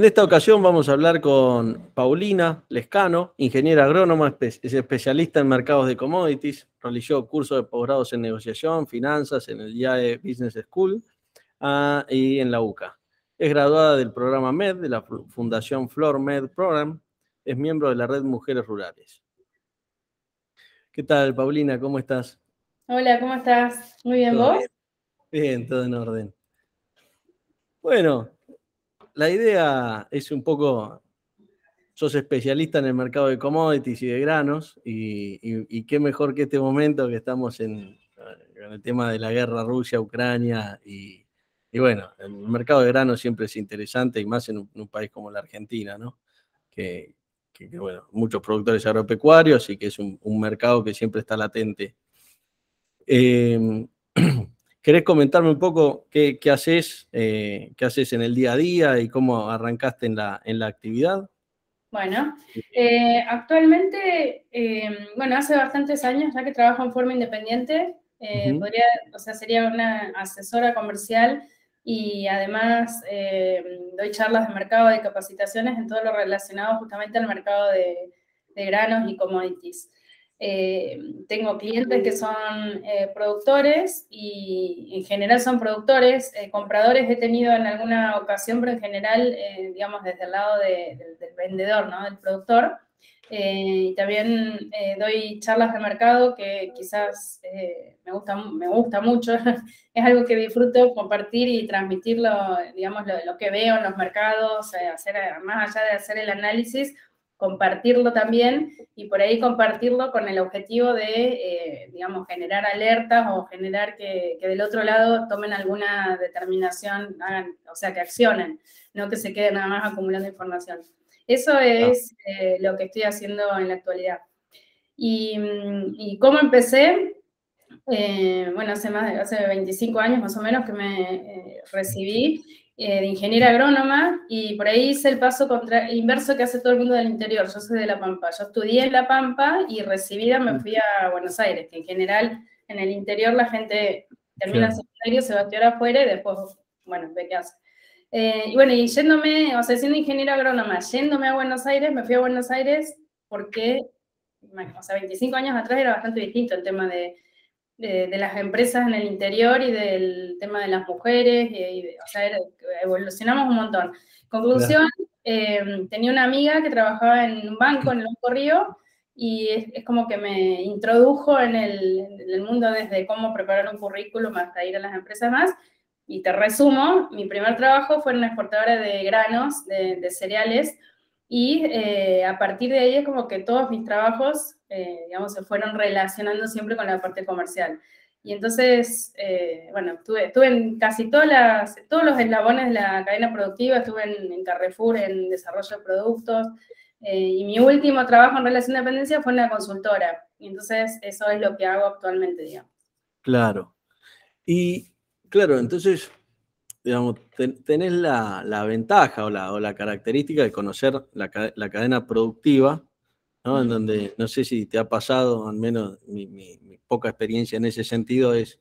En esta ocasión vamos a hablar con Paulina Lescano, ingeniera agrónoma, es especialista en mercados de commodities, realizó cursos de posgrados en negociación, finanzas en el IAE Business School ah, y en la UCA. Es graduada del programa MED de la Fundación Flor Med Program, es miembro de la Red Mujeres Rurales. ¿Qué tal, Paulina? ¿Cómo estás? Hola, ¿cómo estás? Muy bien, ¿vos? bien, todo en orden. Bueno, la idea es un poco, sos especialista en el mercado de commodities y de granos, y, qué mejor que este momento que estamos en, el tema de la guerra Rusia-Ucrania, y, bueno, el mercado de granos siempre es interesante, y más en un, país como la Argentina, ¿no? Que, bueno, muchos productores agropecuarios y que es un, mercado que siempre está latente. Eh, ¿Querés comentarme un poco qué, haces, eh, qué haces en el día a día y cómo arrancaste en la, en la actividad? Bueno, eh, actualmente, em, bueno, hace bastantes años ya que trabajo en forma independiente, eh, podría, o sea, sería una asesora comercial y además em, doy charlas de mercado de capacitaciones en todo lo relacionado justamente al mercado de, de granos y commodities. Eh, tengo clientes que son eh, productores y en general son productores, eh, compradores he tenido en alguna ocasión, pero en general, digamos, desde el lado del vendedor, ¿no? Del productor. y también doy charlas de mercado que quizás me, gusta, me gusta mucho, es algo que disfruto compartir y transmitirlo, digamos, lo, lo que veo en los mercados, hacer, más allá de hacer el análisis, compartirlo también y por ahí compartirlo con el objetivo de, eh, digamos, generar alertas o generar que, del otro lado tomen alguna determinación, hagan, o sea, que accionen, no que se queden nada más acumulando información. Eso es eh, lo que estoy haciendo en la actualidad. ¿Y, cómo empecé? Eh, bueno, hace, más, hace 25 años más o menos que me recibí eh, de ingeniera agrónoma y por ahí hice el paso contra, inverso que hace todo el mundo del interior. Yo soy de La Pampa. Yo estudié en La Pampa y recibida me fui a Buenos Aires, que en general en el interior la gente termina el secundario, se va a estudiar afuera y después, bueno, ve qué hace. Eh, y bueno, y yéndome, o sea, siendo ingeniera agrónoma, yéndome a Buenos Aires, me fui a Buenos Aires porque, o sea, 25 años atrás era bastante distinto el tema de de, las empresas en el interior y del tema de las mujeres, y, o sea, evolucionamos un montón. Conclusión, eh, tenía una amiga que trabajaba en un banco, en el Banco Río, y es, como que me introdujo en el, mundo desde cómo preparar un currículum hasta ir a las empresas más. Y te resumo, mi primer trabajo fue en una exportadora de granos, de, cereales, y eh, a partir de ahí es como que todos mis trabajos eh, digamos, se fueron relacionando siempre con la parte comercial. Y entonces, eh, bueno, estuve, estuve, en casi todas las, todos los eslabones de la cadena productiva, estuve en, Carrefour en desarrollo de productos, eh, y mi último trabajo en relación de dependencia fue en una consultora. Y entonces eso es lo que hago actualmente, digamos. Claro. Y claro, entonces, digamos, tenés la, la ventaja o la, o la, característica de conocer la, la cadena productiva ¿no? En donde no sé si te ha pasado, al menos mi, poca experiencia en ese sentido es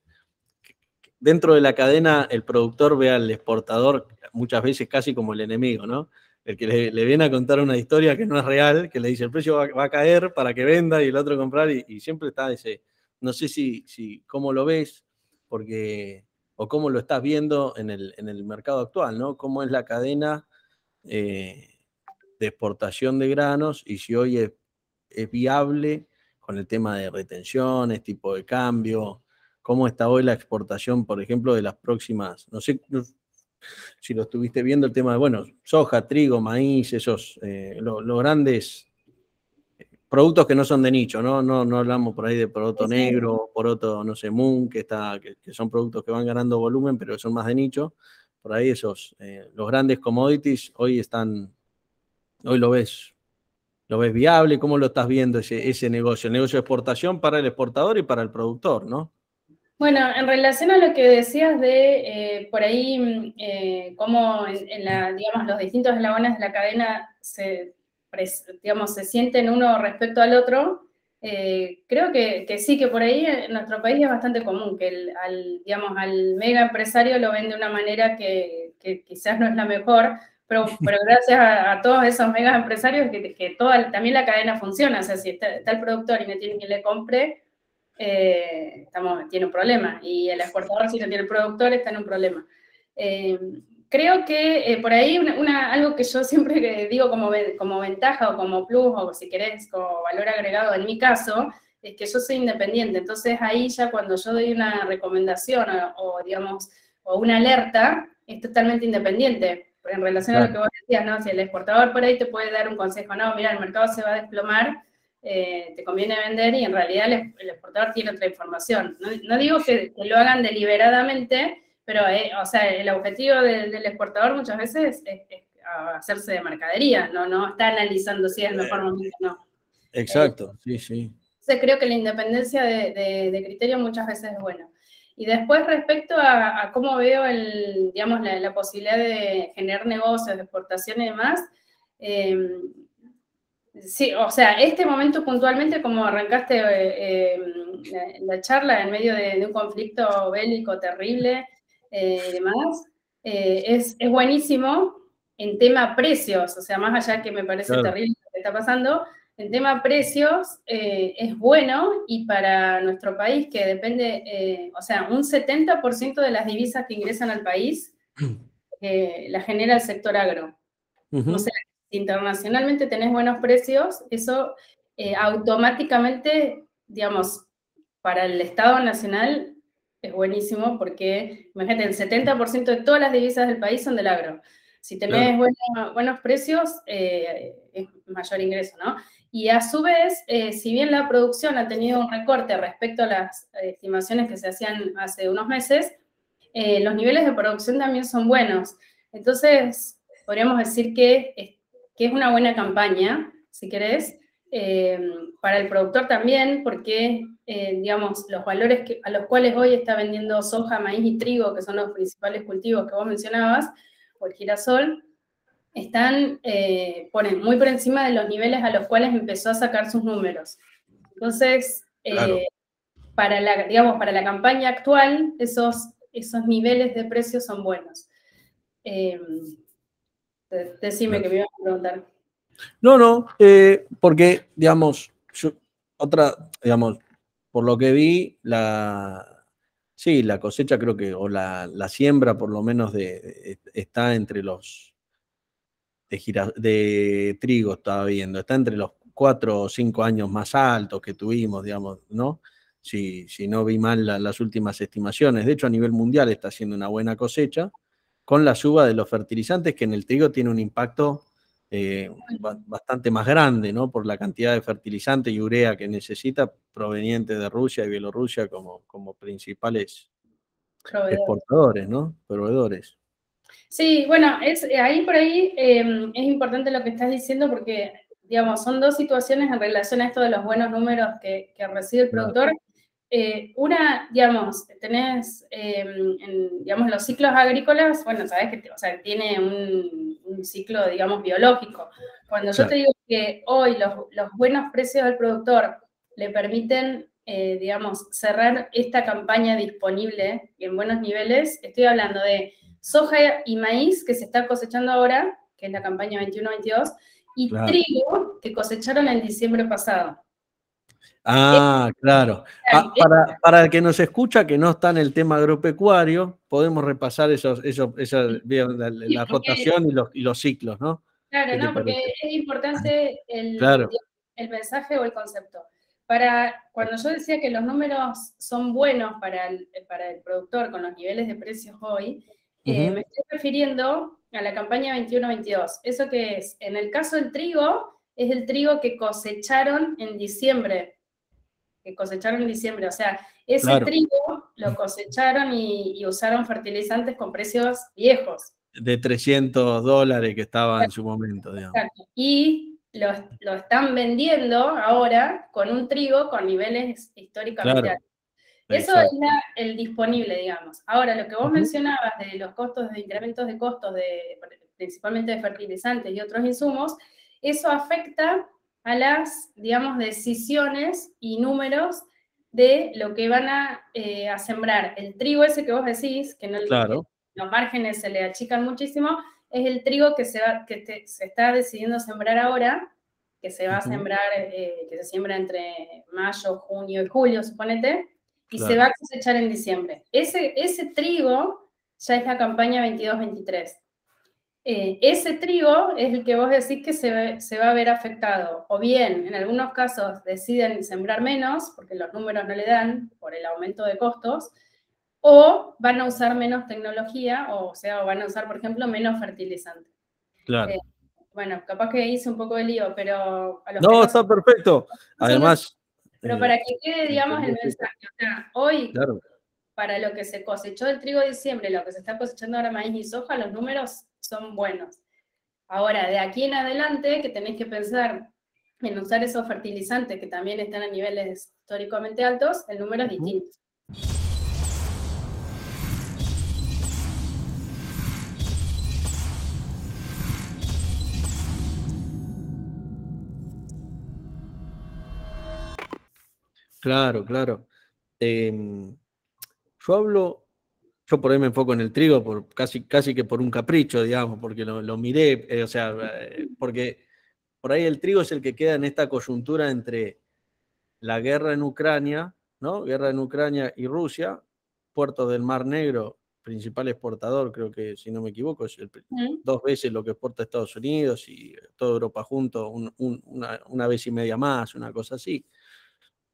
dentro de la cadena el productor ve al exportador muchas veces casi como el enemigo, ¿no? El que le, viene a contar una historia que no es real, que le dice el precio va, a caer para que venda y el otro comprar y, siempre está ese, no sé si, si cómo lo ves, porque, o cómo lo estás viendo en el, en el mercado actual, ¿no? Cómo es la cadena eh, de exportación de granos y si hoy es es viable con el tema de retenciones, tipo de cambio? ¿Cómo está hoy la exportación, por ejemplo, de las próximas, no sé si lo estuviste viendo, el tema de, bueno, soja, trigo, maíz, esos, eh, los grandes productos que no son de nicho, ¿no? No, no hablamos por ahí de poroto negro, poroto, no sé, moon, que, está, que, son productos que van ganando volumen, pero son más de nicho. Por ahí esos, eh, los grandes commodities hoy están, hoy lo ves ¿Lo ves viable? ¿Cómo lo estás viendo ese, negocio? El negocio de exportación para el exportador y para el productor, ¿no? Bueno, en relación a lo que decías de eh, por ahí, mm, eh, cómo en, la, digamos, los distintos eslabones de la cadena se, digamos, se sienten uno respecto al otro, eh, creo que, sí, que por ahí en nuestro país es bastante común que el, al, digamos, al mega empresario lo ven de una manera que, que quizás no es la mejor, pero, pero gracias a, todos esos megas empresarios que, que toda, también la cadena funciona, o sea, si está, el productor y no tiene quien le compre, eh, estamos, tiene un problema, y el exportador si no tiene el productor está en un problema. Eh, creo que por ahí una, algo que yo siempre digo como, como ventaja o como plus, o si querés, como valor agregado en mi caso, es que yo soy independiente, entonces ahí ya cuando yo doy una recomendación o, digamos, o una alerta, es totalmente independiente. En relación a lo que vos decías, ¿no? Si el exportador por ahí te puede dar un consejo, no, mira, el mercado se va a desplomar, eh, te conviene vender y en realidad el, exportador tiene otra información. No, digo que, lo hagan deliberadamente, pero, eh, o sea, el objetivo del, exportador muchas veces es, hacerse de mercadería, no, no está analizando si es el mejor momento o no. Exacto, sí, sí creo que la independencia de, criterio muchas veces es buena. Y después respecto a, cómo veo el, digamos, la, posibilidad de generar negocios, de exportación y demás, em, sí, o sea, este momento puntualmente, como arrancaste eh, em, la, charla en medio de, un conflicto bélico terrible eh, y demás, eh, es, es, buenísimo en tema precios, o sea, más allá que me parece terrible lo que está pasando, el tema precios eh, es bueno y para nuestro país, que depende, eh, o sea, un 70% de las divisas que ingresan al país eh, la genera el sector agro. O sea, si internacionalmente tenés buenos precios, eso automáticamente, digamos, para el Estado Nacional es buenísimo porque, imagínate, el 70% de todas las divisas del país son del agro. Si tenés buenos precios, es mayor ingreso, ¿no? Y a su vez, eh, si bien la producción ha tenido un recorte respecto a las estimaciones que se hacían hace unos meses, eh, los niveles de producción también son buenos. Entonces, podríamos decir que que es una buena campaña, si querés, eh, para el productor también, porque, digamos, los valores a los cuales hoy está vendiendo soja, maíz y trigo, que son los principales cultivos que vos mencionabas, o el girasol, están eh, muy por encima de los niveles a los cuales empezó a sacar sus números. Entonces, eh, para, la, digamos, para la campaña actual, esos, esos niveles de precios son buenos. Eh, decime que me ibas a preguntar. No, no, porque, digamos, otra, digamos, por lo que vi, la, sí, la cosecha creo que, o la, siembra por lo menos de, está entre los de, trigo estaba viendo, está entre los cuatro o cinco años más altos que tuvimos, digamos, ¿no? Si, si no vi mal las últimas estimaciones. De hecho, a nivel mundial está haciendo una buena cosecha con la suba de los fertilizantes, que en el trigo tiene un impacto eh, bastante más grande, ¿no? Por la cantidad de fertilizante y urea que necesita proveniente de Rusia y Bielorrusia como, como principales exportadores, ¿no? Proveedores. Sí, bueno, es, eh, ahí por ahí em, es importante lo que estás diciendo porque, digamos, son dos situaciones en relación a esto de los buenos números que, recibe el productor. Eh, una, digamos, tenés, em, digamos, los ciclos agrícolas, bueno, sabes que o sea, tiene un, ciclo, digamos, biológico. Cuando yo te digo que hoy los, buenos precios del productor le permiten, eh, digamos, cerrar esta campaña disponible en buenos niveles, estoy hablando de soja y maíz que se está cosechando ahora, que es la campaña 21-22, y trigo que cosecharon en diciembre pasado. Ah, claro. Ah, para, el que nos escucha, que no está en el tema agropecuario, podemos repasar esos, esos, la, rotación y los, y los, ciclos, ¿no? Claro, no, porque es importante el, el mensaje o el concepto. Para, cuando yo decía que los números son buenos para el, para el productor con los niveles de precios hoy, eh, me estoy refiriendo a la campaña 21-22. ¿Eso que es? En el caso del trigo, es el trigo que cosecharon en diciembre. Que cosecharon en diciembre. O sea, ese trigo lo cosecharon y, usaron fertilizantes con precios viejos. De 300 dólares que estaba en su momento, Y lo, están vendiendo ahora con un trigo con niveles históricamente altos. Eso es el disponible, digamos. Ahora, lo que vos mencionabas de los costos, de incrementos de costos, de, principalmente de fertilizantes y otros insumos, eso afecta a las, digamos, decisiones y números de lo que van a, eh, sembrar. El trigo ese que vos decís, que, no, los márgenes se le achican muchísimo, es el trigo que se, va, que se está decidiendo sembrar ahora, que se va a sembrar, eh, que se siembra entre mayo, junio y julio, suponete, y se va a cosechar en diciembre. Ese, ese trigo ya es la campaña 22-23. Eh, ese trigo es el que vos decís que se, se, va a ver afectado. O bien, en algunos casos deciden sembrar menos, porque los números no le dan por el aumento de costos, o van a usar menos tecnología, o, sea, van a usar, por ejemplo, menos fertilizante. Claro. Eh, bueno, capaz que hice un poco de lío, pero... no, está perfecto. Además... Pero para que quede, digamos, el mensaje. O sea, hoy, para lo que se cosechó el trigo de diciembre, lo que se está cosechando ahora maíz y soja, los números son buenos. Ahora, de aquí en adelante, que tenéis que pensar en usar esos fertilizantes que también están a niveles históricamente altos, el número es distinto. Claro, claro. Em, yo hablo, yo por ahí me enfoco en el trigo, por, casi, casi que por un capricho, digamos, porque lo, miré, eh, o sea, eh, porque por ahí el trigo es el que queda en esta coyuntura entre la guerra en Ucrania, ¿no? Guerra en Ucrania y Rusia, puerto del Mar Negro, principal exportador, creo que si no me equivoco, es dos veces lo que exporta Estados Unidos y toda Europa junto, una, una, vez y media más, una cosa así.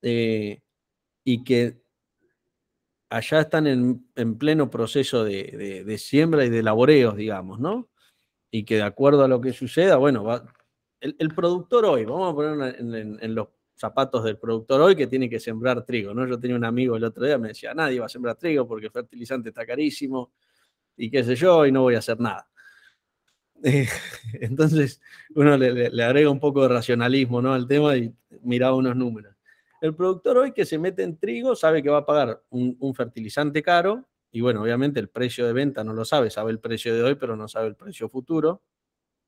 Eh, y que allá están en, pleno proceso de, siembra y de laboreos, digamos, ¿no? Y que de acuerdo a lo que suceda, bueno, va, el, productor hoy, vamos a poner en, los zapatos del productor hoy que tiene que sembrar trigo, ¿no? Yo tenía un amigo el otro día, me decía, nadie va a sembrar trigo porque el fertilizante está carísimo y qué sé yo, y no voy a hacer nada. entonces, uno le, le, agrega un poco de racionalismo ¿no? al tema y mira unos números. El productor hoy que se mete en trigo sabe que va a pagar un, fertilizante caro y bueno, obviamente el precio de venta no lo sabe, sabe el precio de hoy, pero no sabe el precio futuro.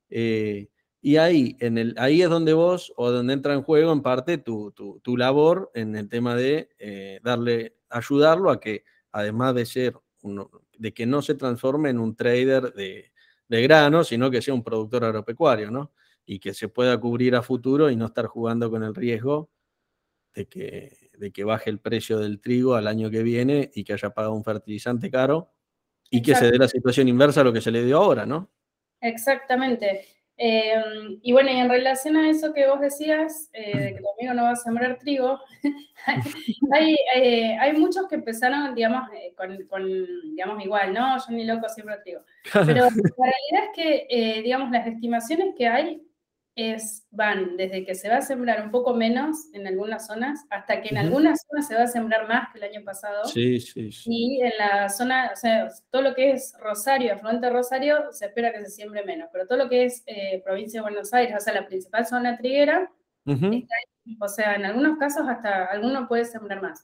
Eh, y ahí, en el, ahí es donde vos, o donde entra en juego en parte tu, labor en el tema de eh, darle, ayudarlo a que, además de ser, uno, de que no se transforme en un trader de, de grano, sino que sea un productor agropecuario, ¿no? Y que se pueda cubrir a futuro y no estar jugando con el riesgo de que, de que baje el precio del trigo al año que viene y que haya pagado un fertilizante caro y que se dé la situación inversa a lo que se le dio ahora, ¿no? Exactamente. Em, y bueno, y en relación a eso que vos decías, eh, de que tu amigo no va a sembrar trigo, hay, eh, hay, muchos que empezaron, digamos, eh, con, con, digamos, igual, ¿no? Yo ni loco siembro trigo. Pero la realidad es que, digamos, las estimaciones que hay es, van desde que se va a sembrar un poco menos en algunas zonas hasta que en algunas zonas se va a sembrar más que el año pasado. Sí, sí, sí. Y en la zona, o sea, todo lo que es Rosario, afluente Rosario, se espera que se siembre menos, pero todo lo que es eh, provincia de Buenos Aires, o sea, la principal zona triguera, o sea, en algunos casos hasta alguno puede sembrar más.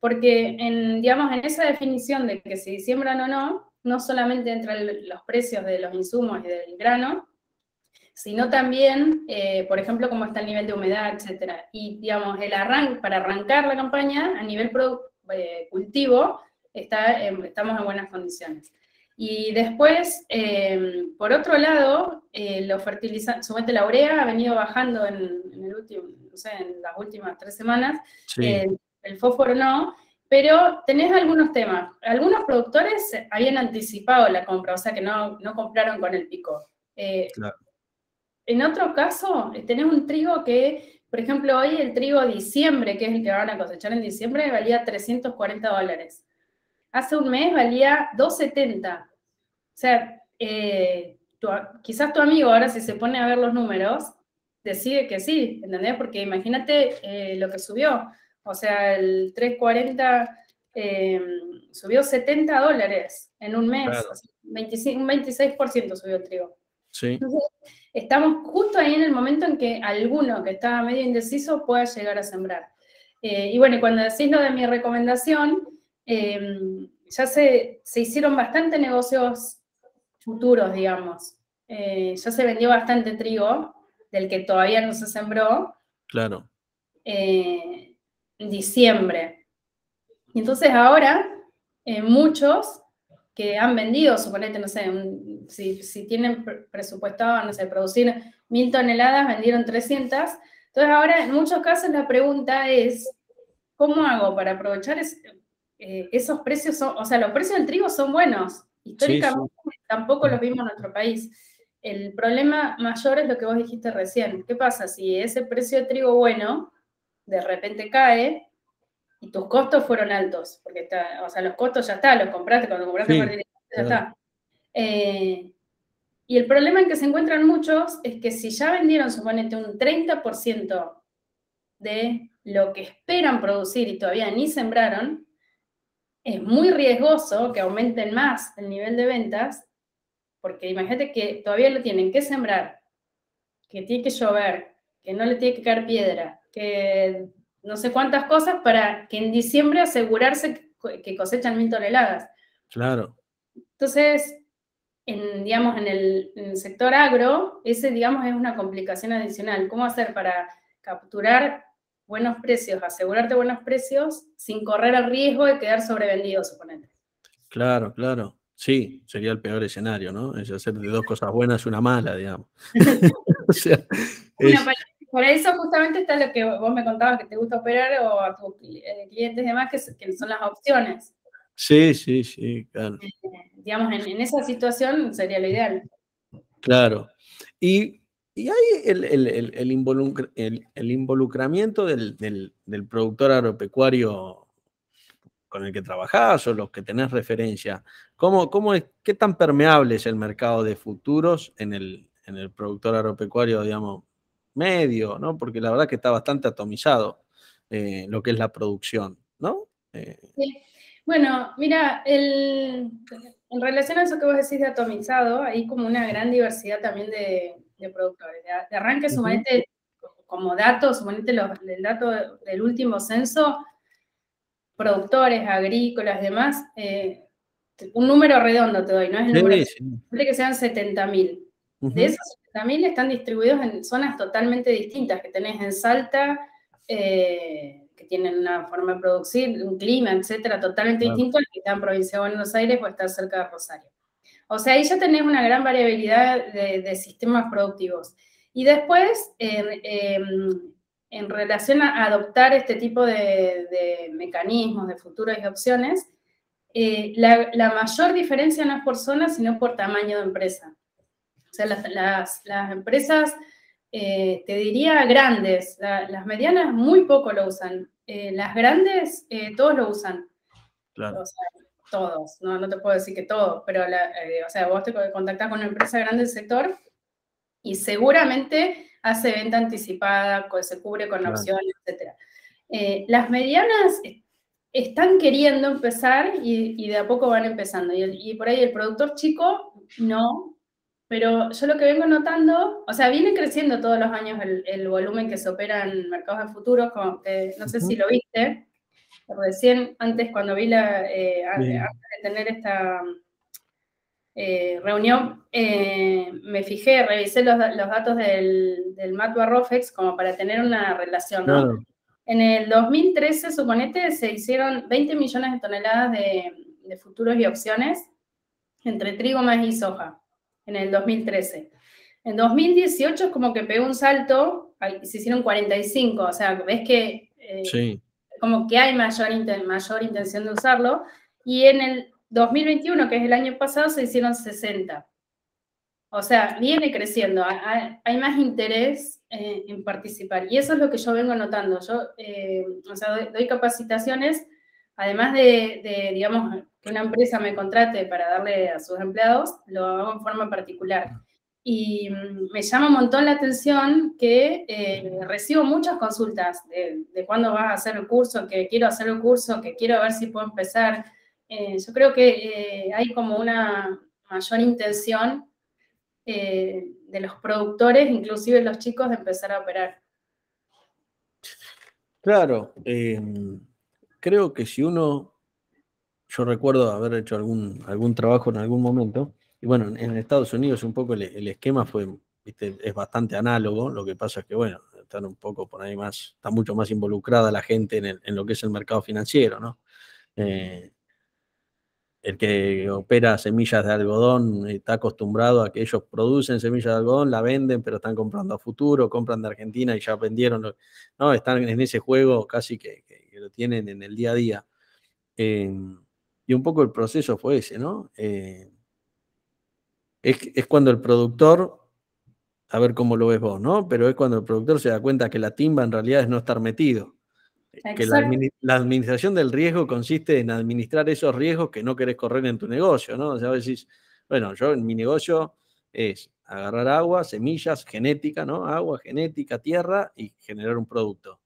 Porque, en, digamos, en esa definición de que si siembran o no, no solamente entran los precios de los insumos y del grano, sino también, eh, por ejemplo, cómo está el nivel de humedad, etcétera. Y, digamos, el arranque, para arrancar la campaña, a nivel eh, cultivo, está, estamos en buenas condiciones. Y después, eh, por otro lado, los fertilizantes, suponete la urea ha venido bajando en, el último, no sé, en las últimas tres semanas, el fósforo no, pero tenés algunos temas. Algunos productores habían anticipado la compra, o sea que no, no compraron con el pico. claro. En otro caso, tenés un trigo que, por ejemplo, hoy el trigo de diciembre, que es el que van a cosechar en diciembre, valía 340 dólares. Hace un mes valía 270. O sea, eh, quizás tu amigo ahora si se pone a ver los números, decide que sí, ¿entendés? Porque imagínate eh, lo que subió. O sea, el 340 eh, subió 70 dólares en un mes. un 26% subió el trigo. Sí estamos justo ahí en el momento en que alguno que estaba medio indeciso pueda llegar a sembrar. Eh, y bueno, cuando decís lo de mi recomendación, eh, ya se, se, hicieron bastante negocios futuros, digamos. Eh, ya se vendió bastante trigo, del que todavía no se sembró. Claro. en diciembre. Y entonces ahora muchos que han vendido, suponete, no sé, si, si, tienen presupuestado, no sé, producir mil toneladas, vendieron 300. Entonces ahora en muchos casos la pregunta es, ¿cómo hago para aprovechar eh, esos precios? o sea, los precios del trigo son buenos. Históricamente tampoco los vimos en nuestro país. El problema mayor es lo que vos dijiste recién. ¿Qué pasa si ese precio de trigo bueno de repente cae? Y tus costos fueron altos, porque está, o sea, los costos ya están, los compraste, cuando compraste ya está. Eh, y el problema en que se encuentran muchos es que si ya vendieron, suponete, un 30% de lo que esperan producir y todavía ni sembraron, es muy riesgoso que aumenten más el nivel de ventas, porque imagínate que todavía lo tienen que sembrar, que tiene que llover, que no le tiene que caer piedra, que no sé cuántas cosas para que en diciembre asegurarse que cosechan mil toneladas. Claro. Entonces, en, digamos, en el, sector agro, ese, digamos, es una complicación adicional. ¿Cómo hacer para capturar buenos precios, asegurarte buenos precios sin correr el riesgo de quedar sobrevendido, suponete? Claro, claro. Sí, sería el peor escenario, ¿no? Es hacer de dos cosas buenas una mala, digamos. o sea, por eso justamente está lo que vos me contabas que te gusta operar o a tus eh, clientes y demás, que, son las opciones. Sí, sí, sí, claro. Eh, digamos, en, esa situación sería lo ideal. Claro. Y, y hay el, el, el, involucramiento del, del, productor agropecuario con el que trabajás o los que tenés referencia. ¿Cómo, cómo es, ¿Qué tan permeable es el mercado de futuros en el, en el productor agropecuario, digamos, medio, ¿no? Porque la verdad que está bastante atomizado eh, lo que es la producción, ¿no? Eh, sí. Bueno, mira, en relación a eso que vos decís de atomizado, hay como una gran diversidad también de, productores. De, arranque, suponete, como datos, suponete el dato del último censo, productores, agrícolas, demás, eh, un número redondo te doy, ¿no? Es el número, que sean 70.000. De esos también están distribuidos en zonas totalmente distintas, que tenés en Salta, eh, que tienen una forma de producir, un clima, etcétera, totalmente distinto al que está en provincia de Buenos Aires o está cerca de Rosario. O sea, ahí ya tenés una gran variabilidad de, sistemas productivos. Y después, en relación a adoptar este tipo de, mecanismos, de futuros y opciones, eh, la, la, mayor diferencia no es por zona, sino por tamaño de empresa. O sea, las, empresas, eh, te diría grandes, las medianas muy poco lo usan. Eh, las grandes, eh, todos lo usan. Claro. todos, no, no te puedo decir que todos, pero o sea, vos te contactás con una empresa grande del sector y seguramente hace venta anticipada, se cubre con opciones, etc. las medianas están queriendo empezar y, de a poco van empezando. Y, y, por ahí el productor chico no, pero yo lo que vengo notando, o sea, viene creciendo todos los años el, volumen que se opera en mercados de futuros, como no sé si lo viste, recién antes cuando vi la, eh, antes de tener esta eh, reunión, eh, me fijé, revisé los, datos del, del Matua Rofex como para tener una relación, ¿no? En el 2013, suponete, se hicieron 20 millones de toneladas de, de futuros y opciones entre trigo, maíz y soja en el 2013. En 2018 es como que pegó un salto, se hicieron 45, o sea, ves que eh, como que hay mayor, mayor intención de usarlo, y en el 2021, que es el año pasado, se hicieron 60. O sea, viene creciendo, hay, más interés eh, en participar, y eso es lo que yo vengo notando. Yo, eh, o sea, doy, capacitaciones, además de, de, digamos, que una empresa me contrate para darle a sus empleados, lo hago en forma particular. Y mm, me llama un montón la atención que eh, recibo muchas consultas de, de, cuándo vas a hacer el curso, que quiero hacer el curso, que quiero ver si puedo empezar. Eh, yo creo que eh, hay como una mayor intención de los productores, inclusive los chicos, de empezar a operar. Claro, creo que si uno yo recuerdo haber hecho algún, algún trabajo en algún momento, y bueno, en Estados Unidos un poco el, esquema fue, viste, es bastante análogo, lo que pasa es que, bueno, están un poco por ahí más, está mucho más involucrada la gente en, lo que es el mercado financiero, ¿no? Eh, el que opera semillas de algodón está acostumbrado a que ellos producen semillas de algodón, la venden, pero están comprando a futuro, compran de Argentina y ya vendieron. No, están en ese juego casi que, lo tienen en el día a día. Eh, y un poco el proceso fue ese, ¿no? Eh, es, es, cuando el productor, a ver cómo lo ves vos, ¿no? Pero es cuando el productor se da cuenta que la timba en realidad es no estar metido que la, administración del riesgo consiste en administrar esos riesgos que no querés correr en tu negocio, ¿no? O sea, decís, bueno, yo en mi negocio es agarrar agua, semillas, genética, ¿no? Agua, genética, tierra y generar un producto.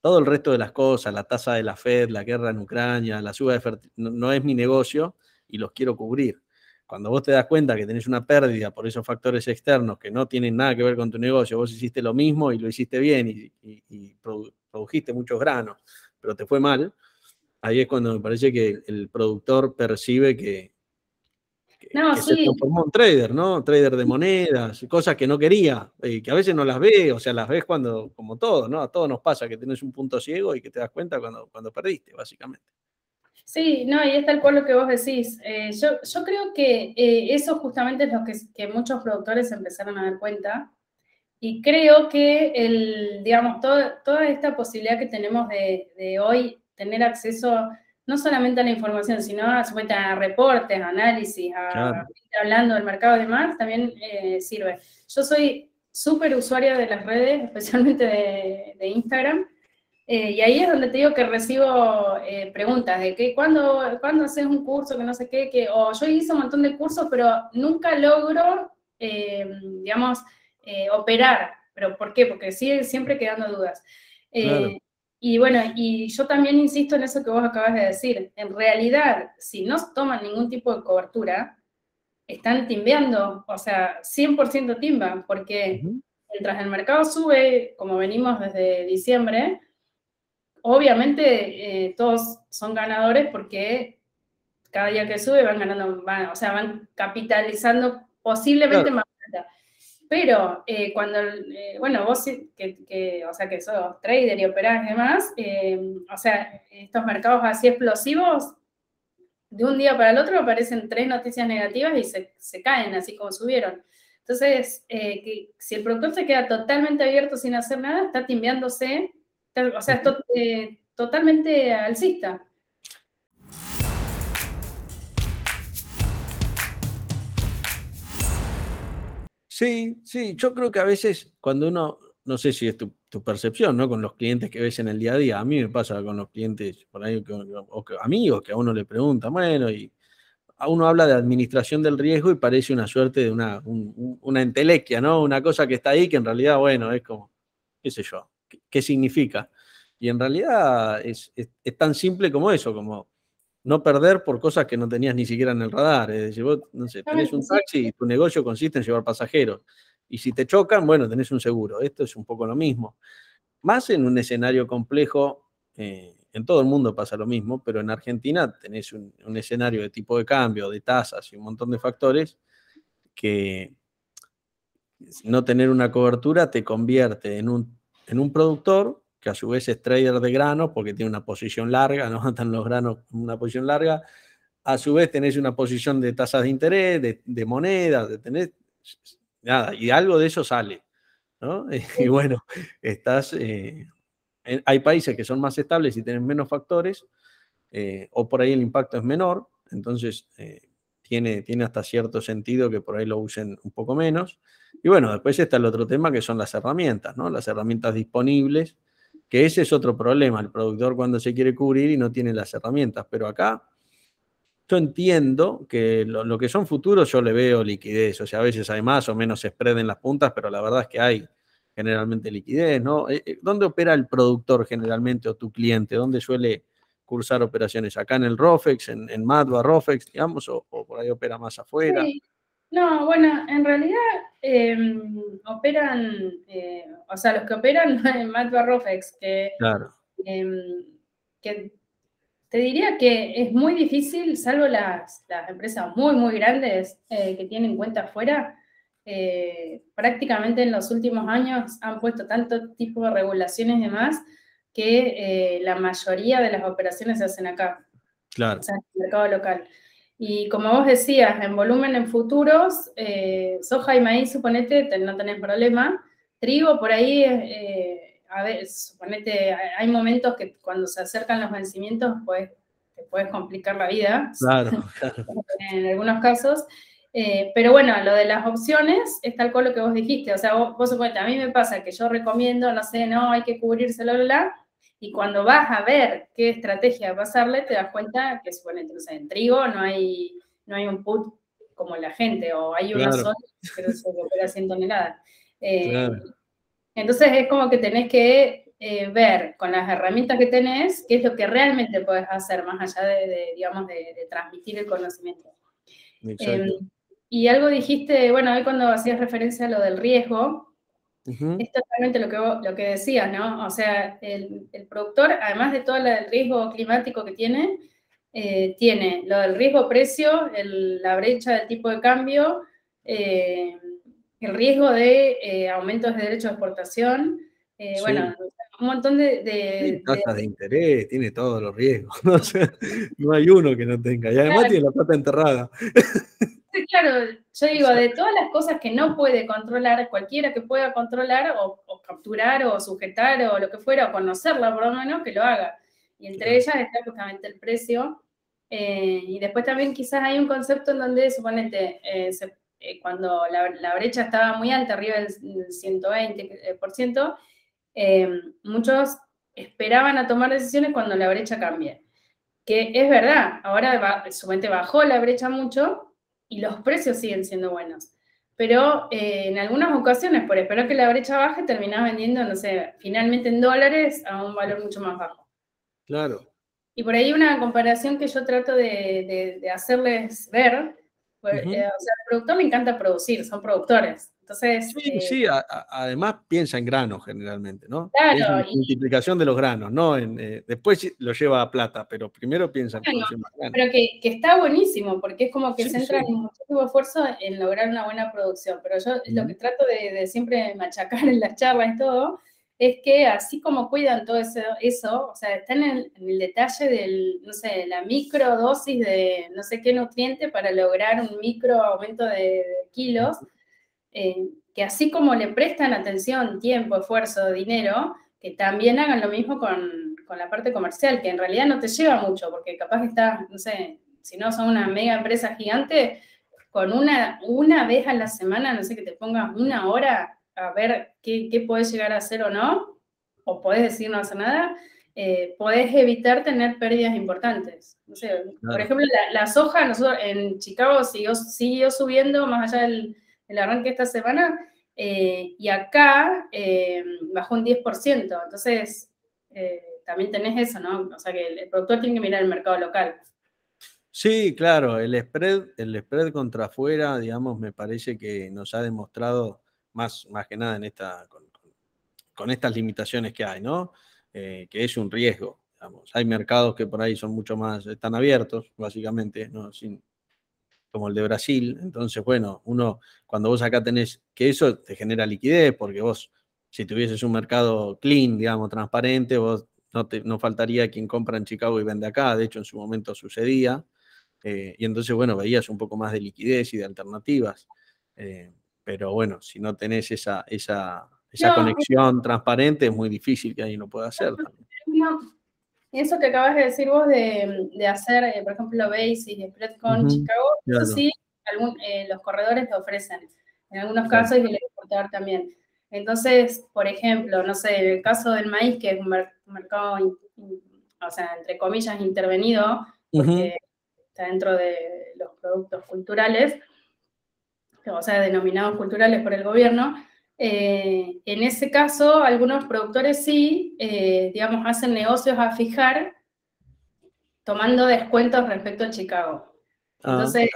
Todo el resto de las cosas, la tasa de la Fed, la guerra en Ucrania, la suba de fertilidad, no es mi negocio y los quiero cubrir. Cuando vos te das cuenta que tenés una pérdida por esos factores externos que no tienen nada que ver con tu negocio, vos hiciste lo mismo y lo hiciste bien y, produjiste muchos granos, pero te fue mal, ahí es cuando me parece que el productor percibe que, se transformó en trader, ¿no? Trader de monedas, cosas que no quería, y que a veces no las ve, o sea, las ves cuando, como todo, ¿no? A todos nos pasa que tienes un punto ciego y que te das cuenta cuando, cuando perdiste, básicamente. Sí, no, y es tal cual lo que vos decís. Eh, yo, yo, creo que eh, eso justamente es lo que, que, muchos productores empezaron a dar cuenta. Y creo que, el, digamos, toda esta posibilidad que tenemos de, de, hoy tener acceso no solamente a la información, sino a, a reportes, análisis, a, hablando del mercado y demás, también eh, sirve. Yo soy súper usuaria de las redes, especialmente de, de Instagram. Eh, y ahí es donde te digo que recibo eh, preguntas de que cuando, cuando haces un curso, que no sé qué, que, o yo hice un montón de cursos, pero nunca logro, eh, digamos, operar. ¿Pero por qué? Porque sigue siempre quedando dudas. Y bueno, y yo también insisto en eso que vos acabas de decir. En realidad, si no toman ningún tipo de cobertura, están timbeando, o sea, 100% timban, porque mientras el mercado sube, como venimos desde diciembre, obviamente eh, todos son ganadores porque cada día que sube van ganando, o sea, van capitalizando posiblemente más plata. Pero eh, cuando, eh, bueno, vos que, o sea, que sos trader y operás y demás, o sea, estos mercados así explosivos, de un día para el otro aparecen tres noticias negativas y se, se caen así como subieron. Entonces, que, si el productor se queda totalmente abierto sin hacer nada, está timbeándose o sea, es eh, totalmente alcista. Sí, sí, yo creo que a veces cuando uno, no sé si es tu, percepción, ¿no? Con los clientes que ves en el día a día, a mí me pasa con los clientes, por ahí, o amigos que a uno le preguntan, bueno, y a uno habla de administración del riesgo y parece una suerte de una, una entelequia, ¿no? Una cosa que está ahí que en realidad, bueno, es como, qué sé yo, qué, significa. Y en realidad es, tan simple como eso, como no perder por cosas que no tenías ni siquiera en el radar. Es decir, vos, no sé, tenés un taxi y tu negocio consiste en llevar pasajeros. Y si te chocan, bueno, tenés un seguro. Esto es un poco lo mismo. Más en un escenario complejo, eh, en todo el mundo pasa lo mismo, pero en Argentina tenés un, un, escenario de tipo de cambio, de tasas y un montón de factores que no tener una cobertura te convierte en un en un productor que a su vez es trader de granos porque tiene una posición larga, no están los granos una posición larga, a su vez tenés una posición de tasas de interés, de, de monedas, de tener nada, y algo de eso sale. ¿no? Y bueno, estás, eh, hay países que son más estables y tienen menos factores, eh, o por ahí el impacto es menor, entonces eh, tiene, tiene hasta cierto sentido que por ahí lo usen un poco menos. Y bueno, después está el otro tema que son las herramientas, ¿no? Las herramientas disponibles, que ese es otro problema, el productor cuando se quiere cubrir y no tiene las herramientas. Pero acá yo entiendo que lo, que son futuros yo le veo liquidez, o sea, a veces hay más o menos spread en las puntas, pero la verdad es que hay generalmente liquidez, ¿no? Eh, eh, ¿Dónde opera el productor generalmente o tu cliente? ¿Dónde suele cursar operaciones? ¿Acá en el ROFEX, en, en ROFEX, digamos, o, por ahí opera más afuera? No, bueno, en realidad em, operan, eh, o sea, los que operan en Matva Rofex, que, em, que te diría que es muy difícil, salvo las, empresas muy, muy grandes eh, que tienen cuenta afuera, eh, prácticamente en los últimos años han puesto tanto tipo de regulaciones y demás que la mayoría de las operaciones se hacen acá, claro. o sea, en el mercado local. Y como vos decías, en volumen en futuros, eh, soja y maíz, suponete, no tenés problema. Trigo, por ahí, eh, a ver, suponete, hay momentos que cuando se acercan los vencimientos, pues te puedes complicar la vida. Claro, claro. En algunos casos. Eh, pero bueno, lo de las opciones es tal cual lo que vos dijiste. O sea, vos, vos suponete, a mí me pasa que yo recomiendo, no sé, no, hay que cubrirse, bla, bla, bla y cuando vas a ver qué estrategia pasarle, te das cuenta que, suponete, no sé, en trigo no hay, no hay un put como la gente, o hay una sola, pero se recupera 100 toneladas. Eh, entonces es como que tenés que eh, ver con las herramientas que tenés qué es lo que realmente puedes hacer, más allá de, digamos, de, transmitir el conocimiento. Em, y algo dijiste, bueno, hoy cuando hacías referencia a lo del riesgo, es totalmente lo que, lo que decías, ¿no? O sea, el, productor, además de todo el riesgo climático que tiene, eh, tiene lo del riesgo precio, la brecha del tipo de cambio, eh, el riesgo de eh, aumentos de derechos de exportación, bueno, un montón de... tasas de, interés, tiene todos los riesgos, no hay uno que no tenga, y además tiene la plata enterrada. claro, yo digo, de todas las cosas que no puede controlar, cualquiera que pueda controlar o, capturar o sujetar o lo que fuera, o conocerla por lo menos, que lo haga. Y entre ellas está justamente el precio. Eh, y después también quizás hay un concepto en donde, suponete, eh, eh, cuando la, brecha estaba muy alta, arriba del 120%, muchos esperaban a tomar decisiones cuando la brecha cambie. Que es verdad, ahora suponete bajó la brecha mucho, y los precios siguen siendo buenos. Pero eh, en algunas ocasiones, por esperar que la brecha baje, terminás vendiendo, no sé, finalmente en dólares a un valor mucho más bajo. Claro. Y por ahí una comparación que yo trato de, de, hacerles ver, pues, eh, o sea, al productor le encanta producir, son productores. Entonces, sí, eh, sí además piensa en granos generalmente, ¿no? Claro. Es multiplicación de los granos, ¿no? Eh, después lo lleva a plata, pero primero piensa en producción granos. Pero que, que, está buenísimo, porque es como que se entra en muchísimo esfuerzo en lograr una buena producción. Pero yo lo que trato de, de, siempre machacar en las charlas y todo, es que así como cuidan todo eso, eso o sea, están en el, detalle del, no sé, la microdosis de no sé qué nutriente para lograr un micro aumento de kilos eh, que así como le prestan atención, tiempo, esfuerzo, dinero, que también hagan lo mismo con, con, la parte comercial, que en realidad no te lleva mucho, porque capaz que estás, no sé, si no son una mega empresa gigante, con una, una vez a la semana, no sé, que te pongas una hora a ver qué, qué puedes llegar a hacer o no, o podés decir no hacer nada, eh, podés evitar tener pérdidas importantes. No sé, Por ejemplo, la, soja, nosotros en Chicago siguió, siguió subiendo más allá del el arranque esta semana, eh, y acá eh, bajó un 10%. Entonces, eh, también tenés eso, ¿no? O sea que el, productor tiene que mirar el mercado local. Sí, claro, el spread, el spread contra afuera, digamos, me parece que nos ha demostrado más, más que nada en esta, con, estas limitaciones que hay, ¿no? que es un riesgo. Hay mercados que por ahí son mucho más, están abiertos, básicamente, ¿no? Sin, como el de Brasil. Entonces, bueno, uno, cuando vos acá tenés que eso te genera liquidez, porque vos, si tuvieses un mercado clean, digamos, transparente, vos no, te, no faltaría quien compra en Chicago y vende acá. De hecho, en su momento sucedía. Eh, y entonces, bueno, veías un poco más de liquidez y de alternativas. Eh, pero bueno, si no tenés esa, esa, esa conexión transparente, es muy difícil que alguien lo pueda hacer. Eso que acabas de decir vos de, hacer, eh, por ejemplo, Base y Spread con Chicago, eso sí, eh, los corredores lo ofrecen. En algunos casos y el exportador también. Entonces, por ejemplo, no sé, el caso del maíz, que es un, mercado, o sea, entre comillas, intervenido, porque está dentro de los productos culturales, o sea, denominados culturales por el gobierno, eh, en ese caso, algunos productores sí, eh, digamos, hacen negocios a fijar tomando descuentos respecto a Chicago. Ah, Entonces,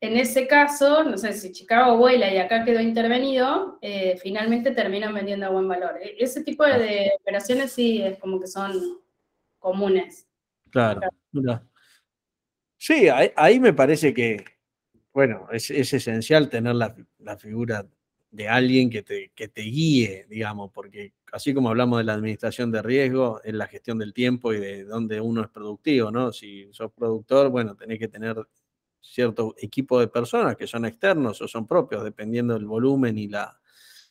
en ese caso, no sé, si Chicago vuela y acá quedó intervenido, eh, finalmente terminan vendiendo a buen valor. E, ese tipo de, operaciones sí es como que son comunes. Claro. Sí, ahí, me parece que, bueno, es, esencial tener la, la figura de alguien que te, que te guíe, digamos, porque así como hablamos de la administración de riesgo, es la gestión del tiempo y de dónde uno es productivo, ¿no? Si sos productor, bueno, tenés que tener cierto equipo de personas que son externos o son propios, dependiendo del volumen y la,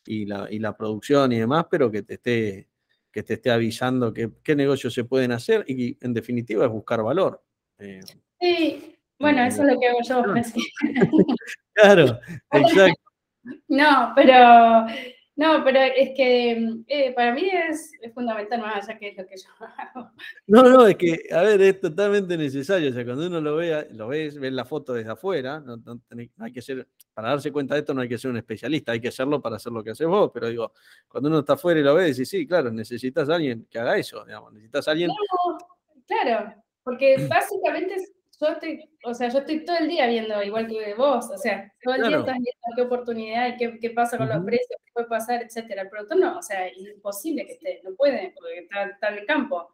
y la, y la producción y demás, pero que te esté, que te esté avisando qué, qué negocios se pueden hacer y en definitiva es buscar valor. Eh, sí, bueno, eso es lo que hago yo. claro, exacto. No, pero no, pero es que eh, para mí es, fundamental más allá que es lo que yo hago. No, no, es que, a ver, es totalmente necesario. O sea, cuando uno lo vea, lo ves, ves la foto desde afuera, no, hay que ser, para darse cuenta de esto no hay que ser un especialista, hay que hacerlo para hacer lo que haces vos. Pero digo, cuando uno está afuera y lo ve, decís, sí, claro, necesitas a alguien que haga eso, digamos, necesitas a alguien. claro, porque básicamente yo estoy, o sea, yo estoy todo el día viendo, igual que vos, o sea, todo el día estás viendo qué oportunidad y qué, pasa con los precios, qué puede pasar, etcétera. El productor no, o sea, es imposible que esté, no puede, porque está, en el campo.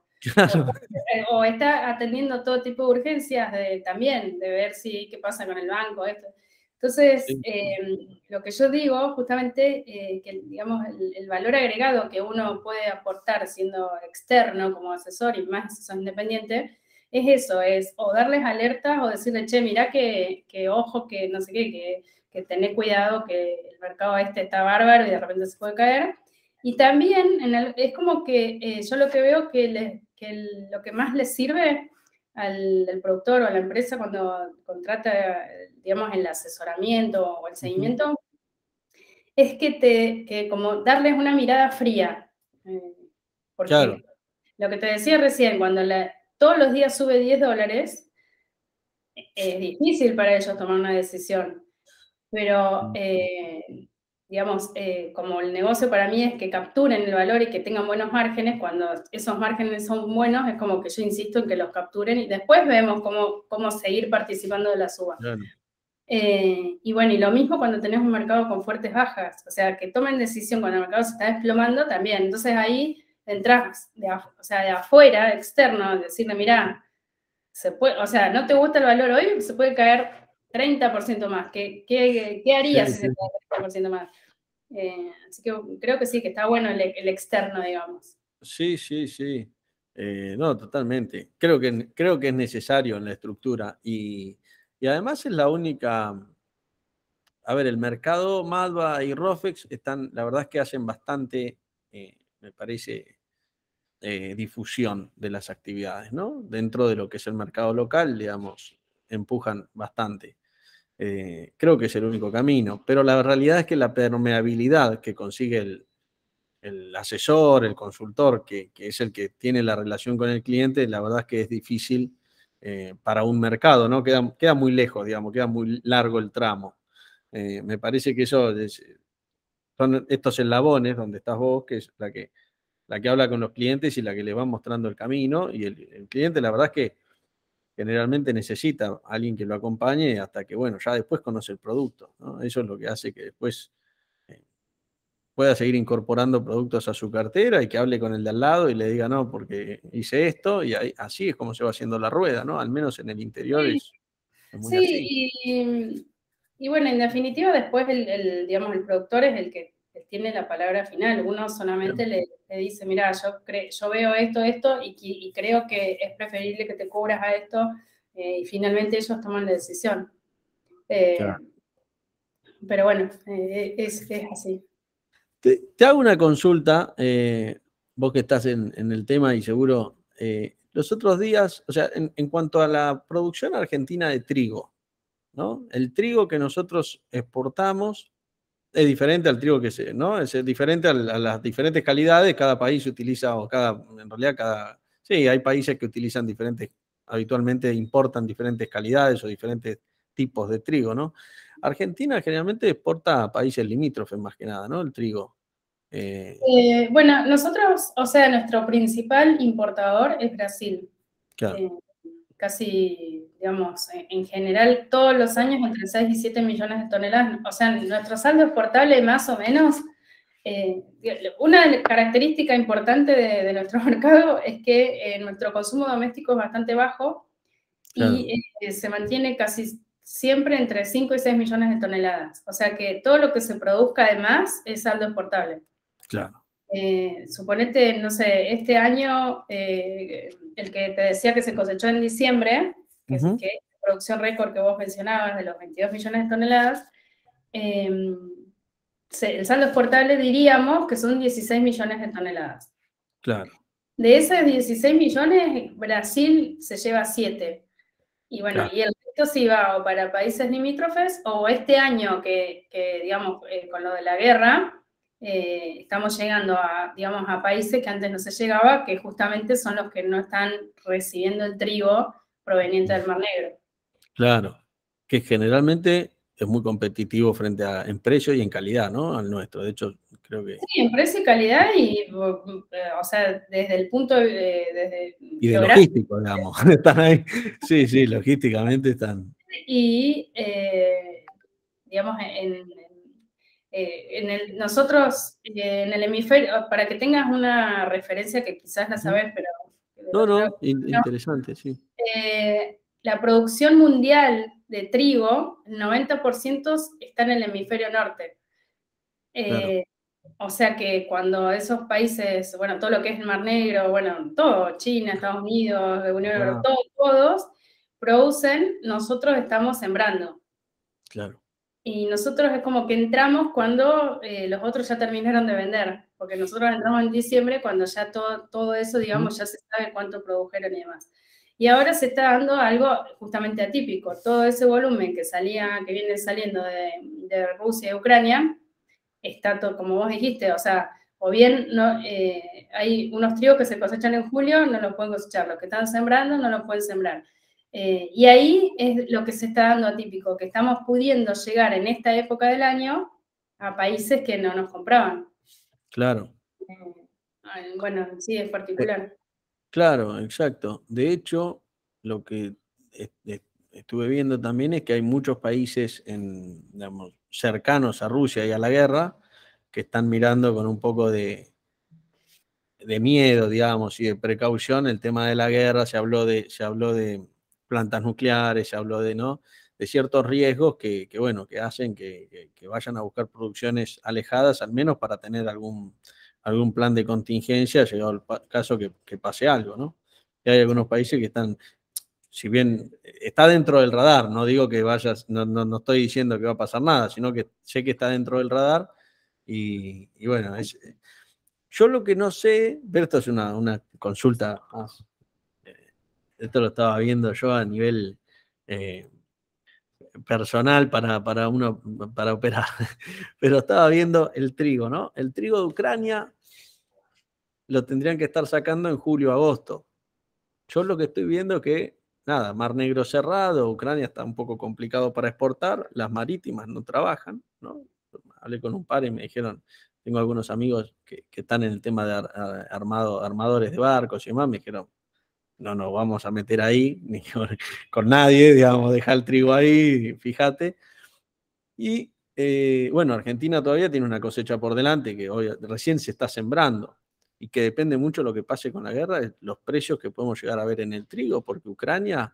O, está atendiendo todo tipo de urgencias de, también, de ver si qué pasa con el banco, esto. Entonces, em, lo que yo digo, justamente, eh, que digamos, el, el, valor agregado que uno puede aportar siendo externo como asesor y más asesor independiente, es eso, es o darles alertas o decirle, che, mira que, que ojo, que no sé qué, que, que tenés cuidado, que el mercado este está bárbaro y de repente se puede caer. Y también es como que eh, yo lo que veo que, que lo que más les sirve al, productor o a la empresa cuando contrata, digamos, el asesoramiento o el seguimiento, es que te, que como darles una mirada fría. Eh, porque lo que te decía recién, cuando la, todos los días sube 10 dólares, es difícil para ellos tomar una decisión. Pero, eh, digamos, eh, como el negocio para mí es que capturen el valor y que tengan buenos márgenes, cuando esos márgenes son buenos, es como que yo insisto en que los capturen y después vemos cómo, cómo seguir participando de la suba. Eh, y bueno, y lo mismo cuando tenés un mercado con fuertes bajas, o sea, que tomen decisión cuando el mercado se está desplomando también. Entonces ahí entras de, o sea, de afuera, externo, decirle, mira, se puede, o sea, no te gusta el valor hoy, se puede caer 30% más. ¿Qué, qué, qué harías si se cae 30% más? Eh, así que creo que sí, que está bueno el, externo, digamos. Sí, sí, sí. Eh, no, totalmente. Creo que, creo que es necesario en la estructura y, y además es la única... A ver, el mercado Malva y Rofex están, la verdad es que hacen bastante, eh, me parece, eh, difusión de las actividades, ¿no? Dentro de lo que es el mercado local, digamos, empujan bastante. Eh, creo que es el único camino, pero la realidad es que la permeabilidad que consigue el, asesor, el consultor, que, es el que tiene la relación con el cliente, la verdad es que es difícil eh, para un mercado, ¿no? Queda, queda, muy lejos, digamos, queda muy largo el tramo. me parece que eso son estos eslabones donde estás vos, que es la que la que habla con los clientes y la que le va mostrando el camino. Y el, cliente, la verdad es que generalmente necesita a alguien que lo acompañe hasta que, bueno, ya después conoce el producto. Eso es lo que hace que después eh, pueda seguir incorporando productos a su cartera y que hable con el de al lado y le diga, no, porque hice esto y así es como se va haciendo la rueda, ¿no? Al menos en el interior sí. es, muy sí, Y, bueno, en definitiva después el, digamos, el productor es el que tiene la palabra final. Uno solamente le, dice, mira, yo, yo veo esto, esto, y, creo que es preferible que te cubras a esto, eh, y finalmente ellos toman la decisión. Eh, pero bueno, eh, es, así. Te, hago una consulta, vos que estás en, el tema y seguro los otros días, o sea, en, en, cuanto a la producción argentina de trigo, ¿no? El trigo que nosotros exportamos es diferente al trigo que se, ¿no? Es diferente a, las diferentes calidades, cada país utiliza, o cada, en realidad cada, sí, hay países que utilizan diferentes, habitualmente importan diferentes calidades o diferentes tipos de trigo, ¿no? Argentina generalmente exporta a países limítrofes más que nada, ¿no? El trigo. Eh, eh, bueno, nosotros, o sea, nuestro principal importador es Brasil. Claro. Eh, casi, digamos, en general todos los años entre 6 y 7 millones de toneladas. O sea, nuestro saldo exportable más o menos, eh, una característica importante de, nuestro mercado es que eh, nuestro consumo doméstico es bastante bajo y eh, se mantiene casi siempre entre 5 y 6 millones de toneladas. O sea que todo lo que se produzca además es saldo exportable. Claro. Eh, suponete, no sé, este año, eh, el que te decía que se cosechó en diciembre, que, se producción récord que vos mencionabas de los 22 millones de toneladas, em, el saldo exportable diríamos que son 16 millones de toneladas. Claro. De esos 16 millones, Brasil se lleva 7. Y bueno, y el resto se iba o para países limítrofes o este año que, digamos, eh, con lo de la guerra, eh, estamos llegando a, digamos, a países que antes no se llegaba, que justamente son los que no están recibiendo el trigo proveniente del Mar Negro. Claro, que generalmente es muy competitivo frente a en precio y en calidad, ¿no? Al nuestro. De hecho, creo que. Sí, en precio y calidad, y, eh, o sea, desde el punto de. Desde y de logístico, digamos. están ahí. Sí, sí, logísticamente están. Y, eh, digamos, en, eh, en el, nosotros, en el hemisferio, para que tengas una referencia que quizás la sabes, pero. No, no, interesante, sí. la producción mundial de trigo, el 90% está en el hemisferio norte. Eh, o sea que cuando esos países, bueno, todo lo que es el Mar Negro, bueno, todo, China, Estados Unidos, Unión Europea, todos, producen, nosotros estamos sembrando. Claro. Y nosotros es como que entramos cuando eh, los otros ya terminaron de vender, porque nosotros entramos en diciembre cuando ya todo, todo eso, digamos, ya se sabe cuánto produjeron y demás. Y ahora se está dando algo justamente atípico. Todo ese volumen que salía, que viene saliendo de, Rusia y Ucrania, está todo, como vos dijiste, o sea, o bien no, eh, hay unos trigos que se cosechan en julio, no los pueden cosechar, los que están sembrando no los pueden sembrar. Eh, y ahí es lo que se está dando atípico, que estamos pudiendo llegar en esta época del año a países que no nos compraban. Claro. Eh, bueno, sí, es particular. Claro, exacto. De hecho, lo que estuve viendo también es que hay muchos países en, cercanos a Rusia y a la guerra que están mirando con un poco de, de miedo, digamos, y de precaución el tema de la guerra. Se habló de, se habló de plantas nucleares, se habló de, ¿no? de ciertos riesgos que, bueno, que hacen que, vayan a buscar producciones alejadas, al menos para tener algún, algún plan de contingencia, llegado el caso que, pase algo, ¿no? Y hay algunos países que están, si bien está dentro del radar, no digo que vayas, no, no, estoy diciendo que va a pasar nada, sino que sé que está dentro del radar y, bueno, yo lo que no sé, pero esto es una, consulta eh, esto lo estaba viendo yo a nivel eh, personal para, para uno, para operar. Pero estaba viendo el trigo, ¿no? El trigo de Ucrania lo tendrían que estar sacando en julio, agosto. Yo lo que estoy viendo es que, nada, Mar Negro cerrado, Ucrania está un poco complicado para exportar, las marítimas no trabajan, ¿no? Hablé con un par y me dijeron, tengo algunos amigos que, están en el tema de armado, armadores de barcos y demás, me dijeron, no nos vamos a meter ahí, ni con, nadie, digamos, deja el trigo ahí, fíjate. Y eh, bueno, Argentina todavía tiene una cosecha por delante que hoy recién se está sembrando y que depende mucho de lo que pase con la guerra, los precios que podemos llegar a ver en el trigo, porque Ucrania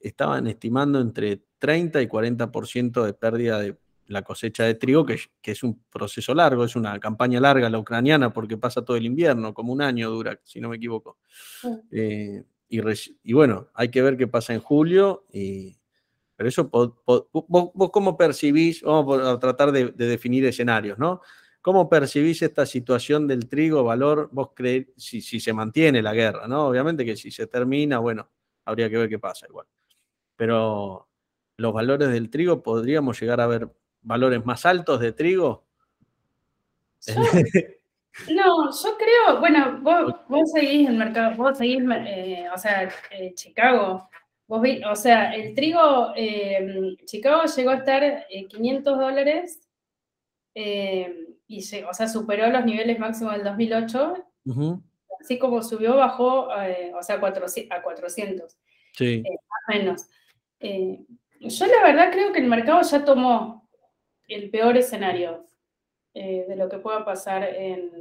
estaban estimando entre 30 y 40% de pérdida de la cosecha de trigo, que, que, es un proceso largo, es una campaña larga la ucraniana porque pasa todo el invierno, como un año dura, si no me equivoco. Eh, y, bueno, hay que ver qué pasa en julio. Y, pero eso, vos, cómo percibís, vamos a tratar de, definir escenarios, ¿no? ¿Cómo percibís esta situación del trigo, valor? Vos creéis, si, si se mantiene la guerra, ¿no? Obviamente que si se termina, bueno, habría que ver qué pasa igual. Pero los valores del trigo, ¿podríamos llegar a ver valores más altos de trigo? No, yo creo, bueno, vos, vos seguís el mercado, vos seguís, eh, o sea, eh, Chicago, vos vi, o sea, el trigo, eh, Chicago llegó a estar 500 dólares y, o sea, superó los niveles máximos del 2008, así como subió, bajó, o sea, a 400, sí. más o menos. yo la verdad creo que el mercado ya tomó el peor escenario. Eh, de lo que pueda pasar en,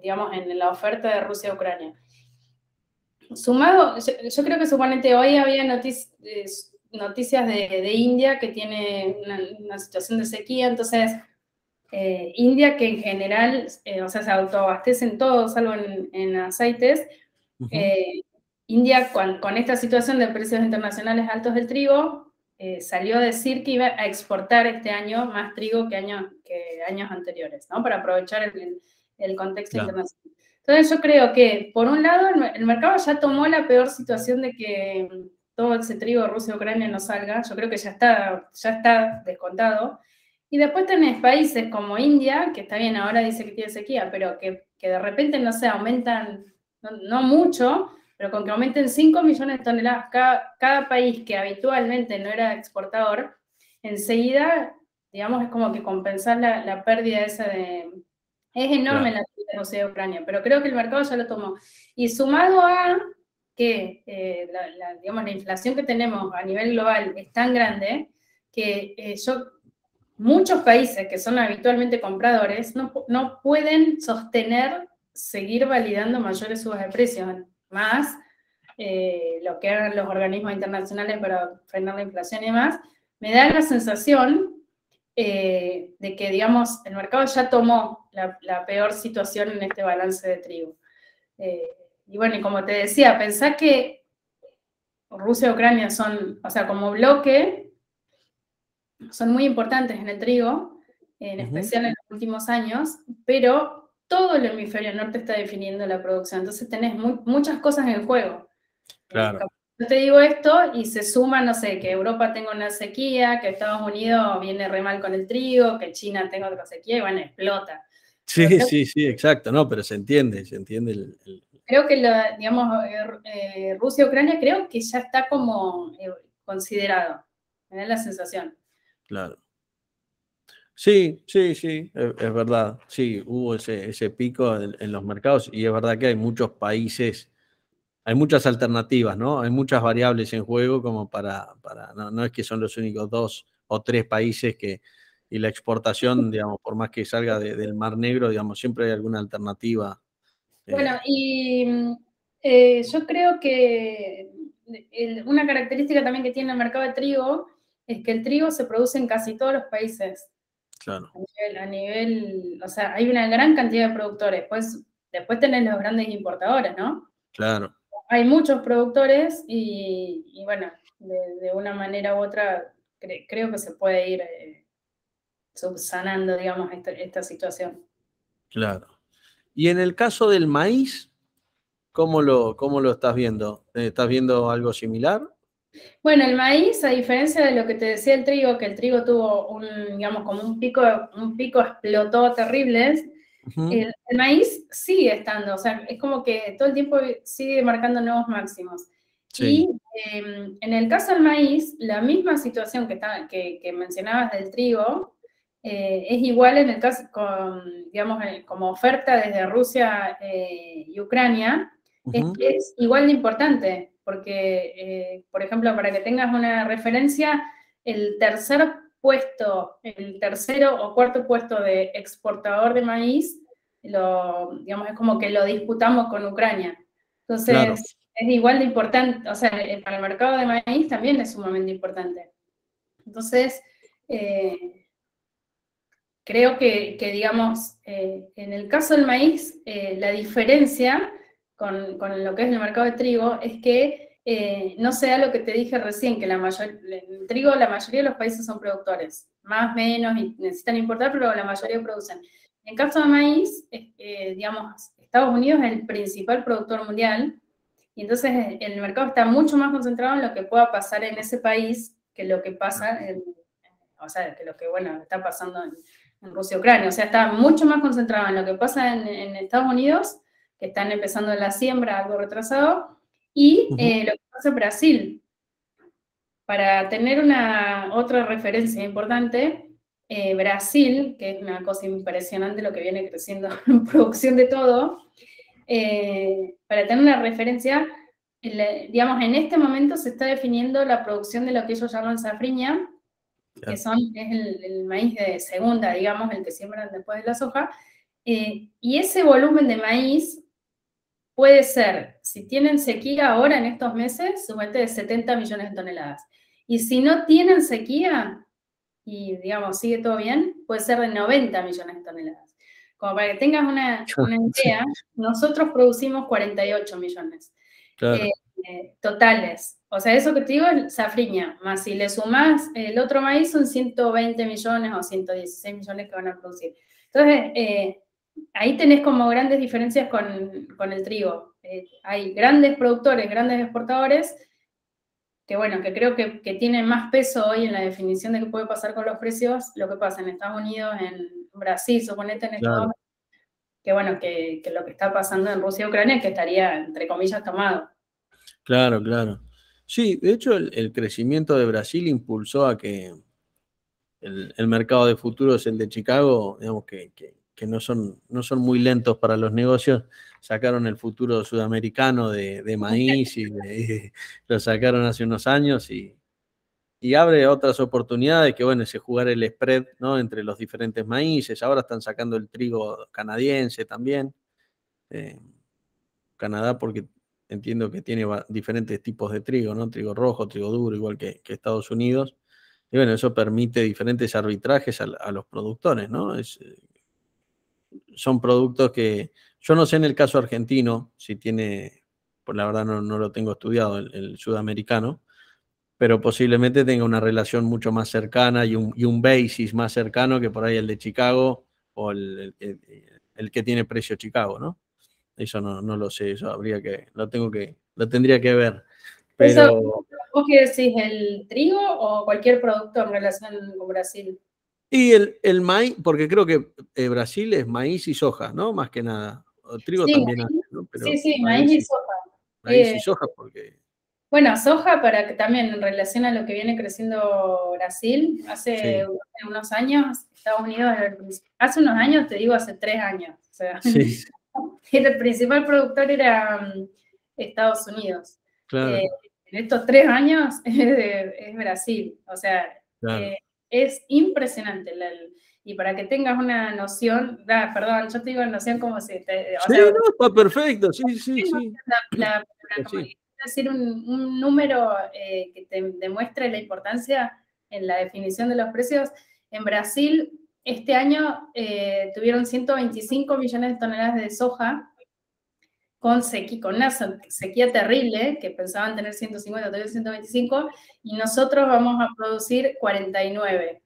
digamos, en la oferta de Rusia-Ucrania. Sumado, yo, creo que suponente hoy había noticias de, India que tiene una, situación de sequía, entonces eh, India que en general, eh, o sea, se autoabastecen todos, salvo en, aceites, India, con, esta situación de precios internacionales altos del trigo, eh, salió a decir que iba a exportar este año más trigo que, que años anteriores, ¿no? Para aprovechar el, contexto internacional. Entonces yo creo que, por un lado, el, mercado ya tomó la peor situación de que todo ese trigo Rusia-Ucrania no salga. Yo creo que ya está, ya está descontado. Y después tenés países como India, que está bien, ahora dice que tiene sequía, pero que, de repente, no sé, aumentan, no, mucho, pero con que aumenten 5 millones de toneladas cada, país que habitualmente no era exportador, enseguida, digamos, es como que compensar la, pérdida esa de... Es enorme la crisis de Ucrania, pero creo que el mercado ya lo tomó. Y sumado a que eh, la, digamos, la inflación que tenemos a nivel global es tan grande que eh, yo muchos países que son habitualmente compradores no, no pueden sostener seguir validando mayores subas de precios, más eh, lo que hagan los organismos internacionales para frenar la inflación y demás, me da la sensación eh, de que, digamos, el mercado ya tomó la, peor situación en este balance de trigo. Eh, y bueno, y como te decía, pensá que Rusia y Ucrania son, o sea, como bloque, son muy importantes en el trigo, en especial en los últimos años, pero todo el hemisferio norte está definiendo la producción. Entonces tenés muchas cosas en juego. Claro. Yo te digo esto y se suma, no sé, que Europa tenga una sequía, que Estados Unidos viene re mal con el trigo, que China tenga otra sequía y bueno, explota. Sí, sí, sí, exacto, no, pero se entiende, se entiende el... Creo que, digamos, eh, eh, Rusia-Ucrania creo que ya está como eh, considerado, me da la sensación. Claro. Sí, sí, sí, es, verdad. Sí, hubo ese, pico en, los mercados y es verdad que hay muchos países, hay muchas alternativas, ¿no? Hay muchas variables en juego como para, para no, es que son los únicos dos o tres países que, y la exportación, digamos, por más que salga del Mar Negro, digamos, siempre hay alguna alternativa. Eh. Bueno, y eh, yo creo que una característica también que tiene el mercado de trigo es que el trigo se produce en casi todos los países. Claro. A nivel, o sea, hay una gran cantidad de productores. Pues, después tenés los grandes importadores, ¿no? Claro. Hay muchos productores y, bueno, de, una manera u otra creo que se puede ir eh, subsanando, digamos, esta, situación. Claro. Y en el caso del maíz, ¿cómo lo, cómo lo estás viendo? ¿Estás viendo algo similar? Bueno, el maíz, a diferencia de lo que te decía el trigo, que el trigo tuvo un, digamos, como un pico, un pico explotó terrible, el, maíz sigue estando, o sea, es como que todo el tiempo sigue marcando nuevos máximos. Y em, en el caso del maíz, la misma situación que, que, mencionabas del trigo, eh, es igual en el caso, con, digamos, eh, como oferta desde Rusia eh, y Ucrania, es, es igual de importante porque, eh, por ejemplo, para que tengas una referencia, el tercer puesto, el tercero o cuarto puesto de exportador de maíz, lo, digamos, es como que lo disputamos con Ucrania. Entonces, es igual de importante, o sea, eh, para el mercado de maíz también es sumamente importante. Entonces, eh, creo que, digamos, en el caso del maíz, la diferencia con, lo que es el mercado de trigo es que eh, no sea lo que te dije recién, que la el trigo, la mayoría de los países son productores, más, menos, y necesitan importar, pero la mayoría producen. En caso de maíz, eh, digamos, Estados Unidos es el principal productor mundial, y entonces el mercado está mucho más concentrado en lo que pueda pasar en ese país que lo que pasa en, o sea, que lo que, bueno, está pasando en, Rusia y Ucrania. O sea, está mucho más concentrado en lo que pasa en, en Estados Unidos que están empezando la siembra algo retrasado, y eh, lo que pasa en Brasil. Para tener una otra referencia importante, eh, Brasil, que es una cosa impresionante lo que viene creciendo en producción de todo, eh, para tener una referencia, digamos, en este momento se está definiendo la producción de lo que ellos llaman safriña, que son, es el, el, maíz de segunda, digamos, el que siembran después de la soja, y ese volumen de maíz puede ser, si tienen sequía ahora en estos meses, sumamente de 70 millones de toneladas. Y si no tienen sequía, y digamos, sigue todo bien, puede ser de 90 millones de toneladas. Como para que tengas una, idea, nosotros producimos 48 millones. Eh, eh, totales. O sea, eso que te digo es safriña, más si le sumás el otro maíz son 120 millones o 116 millones que van a producir. Entonces, eh, ahí tenés como grandes diferencias con, el trigo. Eh, hay grandes productores, grandes exportadores, que bueno, que creo que, tienen más peso hoy en la definición de qué puede pasar con los precios, lo que pasa en Estados Unidos, en Brasil, suponete en Estados Unidos, que bueno, que, lo que está pasando en Rusia y Ucrania, que estaría, entre comillas, tomado. Claro, claro. Sí, de hecho el, crecimiento de Brasil impulsó a que el, mercado de futuros, el de Chicago, digamos que, no, son, no son muy lentos para los negocios, sacaron el futuro sudamericano de, maíz y, lo sacaron hace unos años y, abre otras oportunidades que, bueno, es jugar el spread ¿no? entre los diferentes maíces. Ahora están sacando el trigo canadiense también. Eh, Canadá porque entiendo que tiene diferentes tipos de trigo, ¿no? Trigo rojo, trigo duro, igual que, Estados Unidos. Y bueno, eso permite diferentes arbitrajes a, los productores, ¿no? Eh, son productos que yo no sé en el caso argentino si tiene, por la verdad no, lo tengo estudiado, el, sudamericano, pero posiblemente tenga una relación mucho más cercana y un, y un basis más cercano que por ahí el de Chicago o el, el que tiene precio Chicago, ¿no? Eso no, no lo sé, eso habría que, lo tengo que, lo tendría que ver. Pero... ¿Vos qué decís, el trigo o cualquier producto en relación con Brasil? Y el, el maíz, porque creo que eh, Brasil es maíz y soja, ¿no? Más que nada. O trigo también ¿no? sí, sí, maíz, y soja. Maíz y eh, soja porque... Bueno, soja para que también en relación a lo que viene creciendo Brasil, hace unos años, Estados Unidos, hace unos años, te digo, hace tres años. O sea, sí. el principal productor era mm, Estados Unidos. Eh, en estos tres años es, Brasil. O sea, eh, es impresionante. y para que tengas una noción, perdón, yo te digo noción como si te. sí, no, está perfecto, sí, sí, sí. decir un, número eh, que te demuestre la importancia en la definición de los precios. En Brasil, este año eh, tuvieron 125 millones de toneladas de soja con, sequía, con una sequía terrible, que pensaban tener 150, tuvieron 125, y nosotros vamos a producir 49.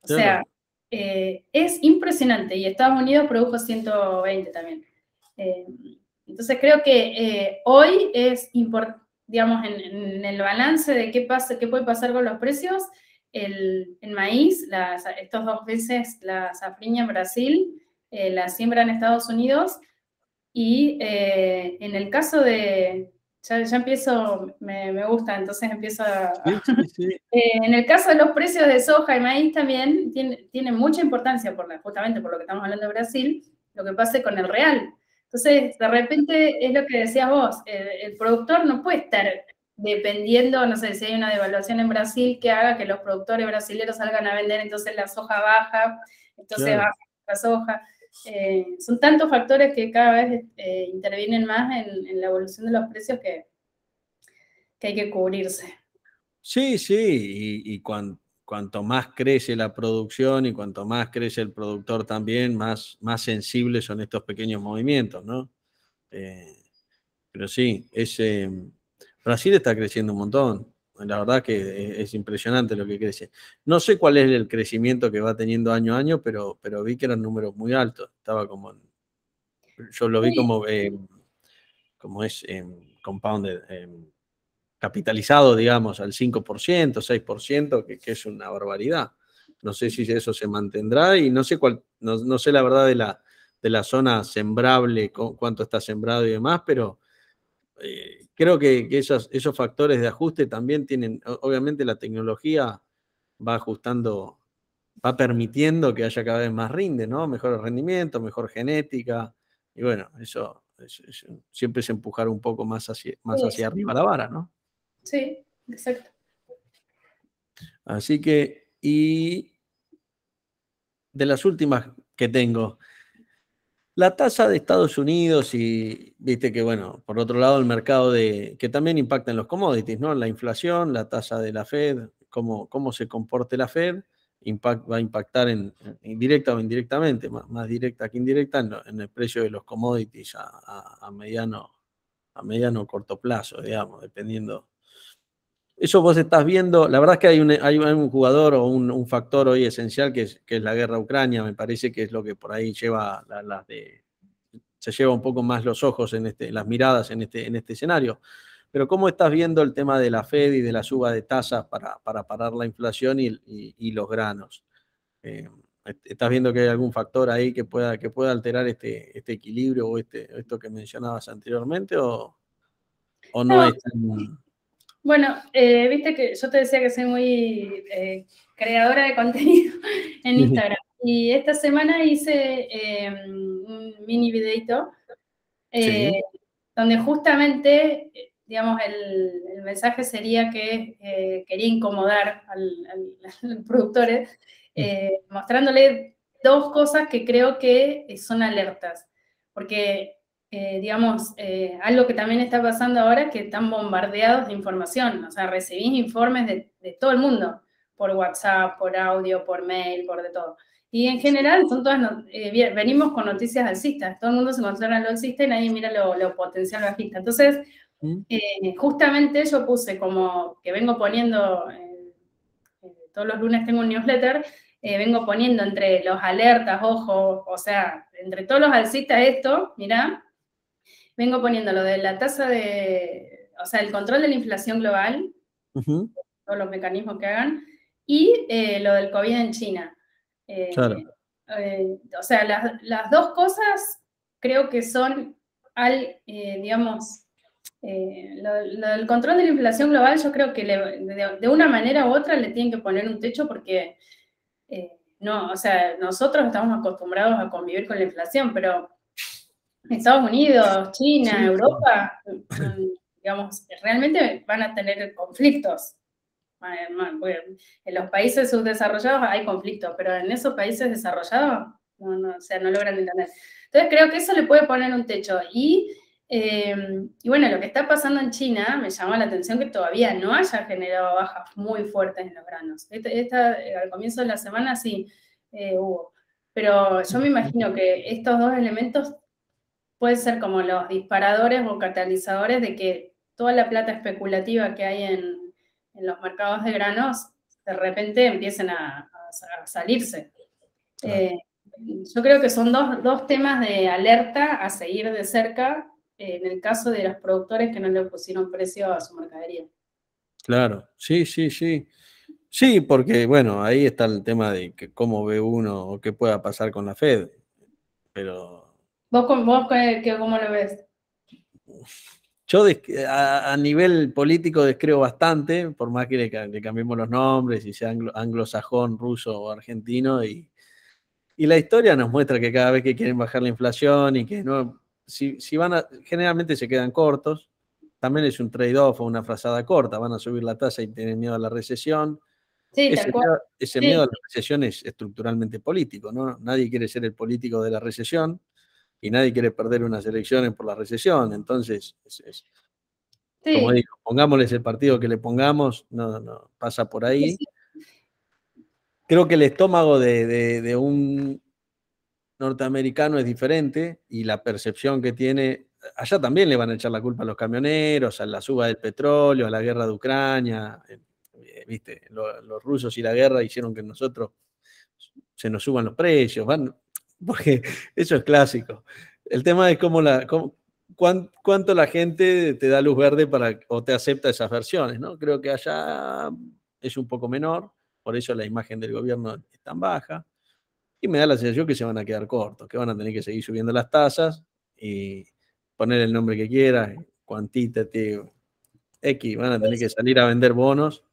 O sea, eh, es impresionante, y Estados Unidos produjo 120 también. Eh, entonces creo que hoy es importante, digamos, en, en, el balance de qué, pasa, qué puede pasar con los precios, el, maíz, estos dos veces la safriña en Brasil, eh, la siembra en Estados Unidos, y eh, en el caso de, ya, empiezo, me, gusta, entonces empiezo a... Eh, en el caso de los precios de soja y maíz también tiene, tiene mucha importancia, por justamente por lo que estamos hablando de Brasil, lo que pase con el real. Entonces, de repente es lo que decías vos, el productor no puede estar dependiendo, no sé, si hay una devaluación en Brasil que haga que los productores brasileños salgan a vender, entonces la soja baja, entonces baja la soja. Eh, son tantos factores que cada vez eh, intervienen más en, la evolución de los precios que, que hay que cubrirse. Sí, sí, y, cuanto más crece la producción y cuanto más crece el productor también, más, más sensibles son estos pequeños movimientos, ¿no? Eh, pero sí, ese Brasil está creciendo un montón. La verdad que es impresionante lo que crece. No sé cuál es el crecimiento que va teniendo año a año, pero, pero vi que eran números muy altos. Estaba como. Yo lo vi como, eh, como es eh, compounded, eh, capitalizado, digamos, al 5%, 6%, que, que, es una barbaridad. No sé si eso se mantendrá y no sé cuál, no, sé la verdad de la, de la zona sembrable, cuánto está sembrado y demás, pero eh, creo que, esos, esos factores de ajuste también tienen, obviamente la tecnología va ajustando, va permitiendo que haya cada vez más rinde, ¿no? Mejor rendimiento, mejor genética, y bueno, eso siempre es empujar un poco más hacia, más hacia arriba la vara, ¿no? Sí, exacto. Así que, y de las últimas que tengo, la tasa de Estados Unidos y viste que, bueno, por otro lado, el mercado de, que también impacta en los commodities, ¿no? La inflación, la tasa de la Fed, cómo, cómo se comporte la Fed, va a impactar en, indirecta o indirectamente, más, directa que indirecta, en, el precio de los commodities a, mediano, a mediano o corto plazo, digamos, dependiendo. Eso vos estás viendo, la verdad es que hay un, hay un jugador o un, factor hoy esencial que es, que es la guerra Ucrania, me parece que es lo que por ahí lleva las de, se lleva un poco más los ojos en este, las miradas en este, en este escenario. Pero ¿cómo estás viendo el tema de la Fed y de la suba de tasas para, para parar la inflación y, y, los granos? Eh, ¿Estás viendo que hay algún factor ahí que pueda, que pueda alterar este, este equilibrio o este, esto que mencionabas anteriormente? ¿O, o no, es Bueno, eh, viste que yo te decía que soy muy eh, creadora de contenido en Instagram. y esta semana hice un mini videito donde justamente digamos, el, mensaje sería que eh, quería incomodar al, al, productor, eh, mostrándole dos cosas que creo que son alertas. Porque, eh, digamos, algo que también está pasando ahora es que están bombardeados de información. O sea, recibís informes de, de todo el mundo, por WhatsApp, por audio, por mail, por de todo. Y en general son todas, venimos con noticias alcistas, todo el mundo se considera lo alcista y nadie mira lo, lo potencial bajista. Entonces, eh, justamente yo puse como que vengo poniendo, eh, eh, todos los lunes tengo un newsletter, vengo poniendo entre los alertas, ojo, o sea, entre todos los alcistas esto, mirá, vengo poniendo lo de la tasa de, o sea, el control de la inflación global, todos los mecanismos que hagan, y lo del COVID en China. claro. o sea, las, las, dos cosas creo que son al, digamos, eh, lo, del control de la inflación global, yo creo que de, una manera u otra le tienen que poner un techo porque, eh, no, o sea, nosotros estamos acostumbrados a convivir con la inflación, pero Estados Unidos, China, Europa, mm, digamos, realmente van a tener conflictos. En los países subdesarrollados hay conflictos, pero en esos países desarrollados, no, o sea, no logran entender. Entonces creo que eso le puede poner un techo. Y Em, y bueno, lo que está pasando en China me llama la atención que todavía no haya generado bajas muy fuertes en los granos. Esta, eh, al comienzo de la semana sí eh, hubo, pero yo me imagino que estos dos elementos pueden ser como los disparadores o catalizadores de que toda la plata especulativa que hay en, los mercados de granos de repente empiecen a, salirse. Eh, yo creo que son dos, dos temas de alerta a seguir de cerca en el caso de los productores que no le pusieron precio a su mercadería. Claro, sí, sí, sí. Sí, porque bueno, ahí está el tema de que cómo ve uno o qué pueda pasar con la Fed. Pero. ¿Vos, vos cómo lo ves? Yo a, nivel político descreo bastante, por más que le, cambiemos los nombres y sea anglosajón, ruso o argentino. Y, y la historia nos muestra que cada vez que quieren bajar la inflación y que no, si, van a, generalmente se quedan cortos, también es un trade-off o una frazada corta, van a subir la tasa y tienen miedo a la recesión. Sí, ese, miedo, ese miedo, a la recesión es estructuralmente político, ¿no? Nadie quiere ser el político de la recesión y nadie quiere perder unas elecciones por la recesión. Entonces, es, como digo, pongámosles el partido que le pongamos, no, no pasa por ahí. Creo que el estómago de un norteamericano es diferente y la percepción que tiene, allá también le van a echar la culpa a los camioneros, a la suba del petróleo, a la guerra de Ucrania, eh, viste, los rusos y la guerra hicieron que nosotros se nos suban los precios, van, porque eso es clásico. El tema es cómo la, cuánto la gente te da luz verde para, o te acepta esas versiones, ¿no? Creo que allá es un poco menor, por eso la imagen del gobierno es tan baja. Y me da la sensación que se van a quedar cortos, que van a tener que seguir subiendo las tasas y poner el nombre que quieras, quantitative X, van a tener que salir a vender bonos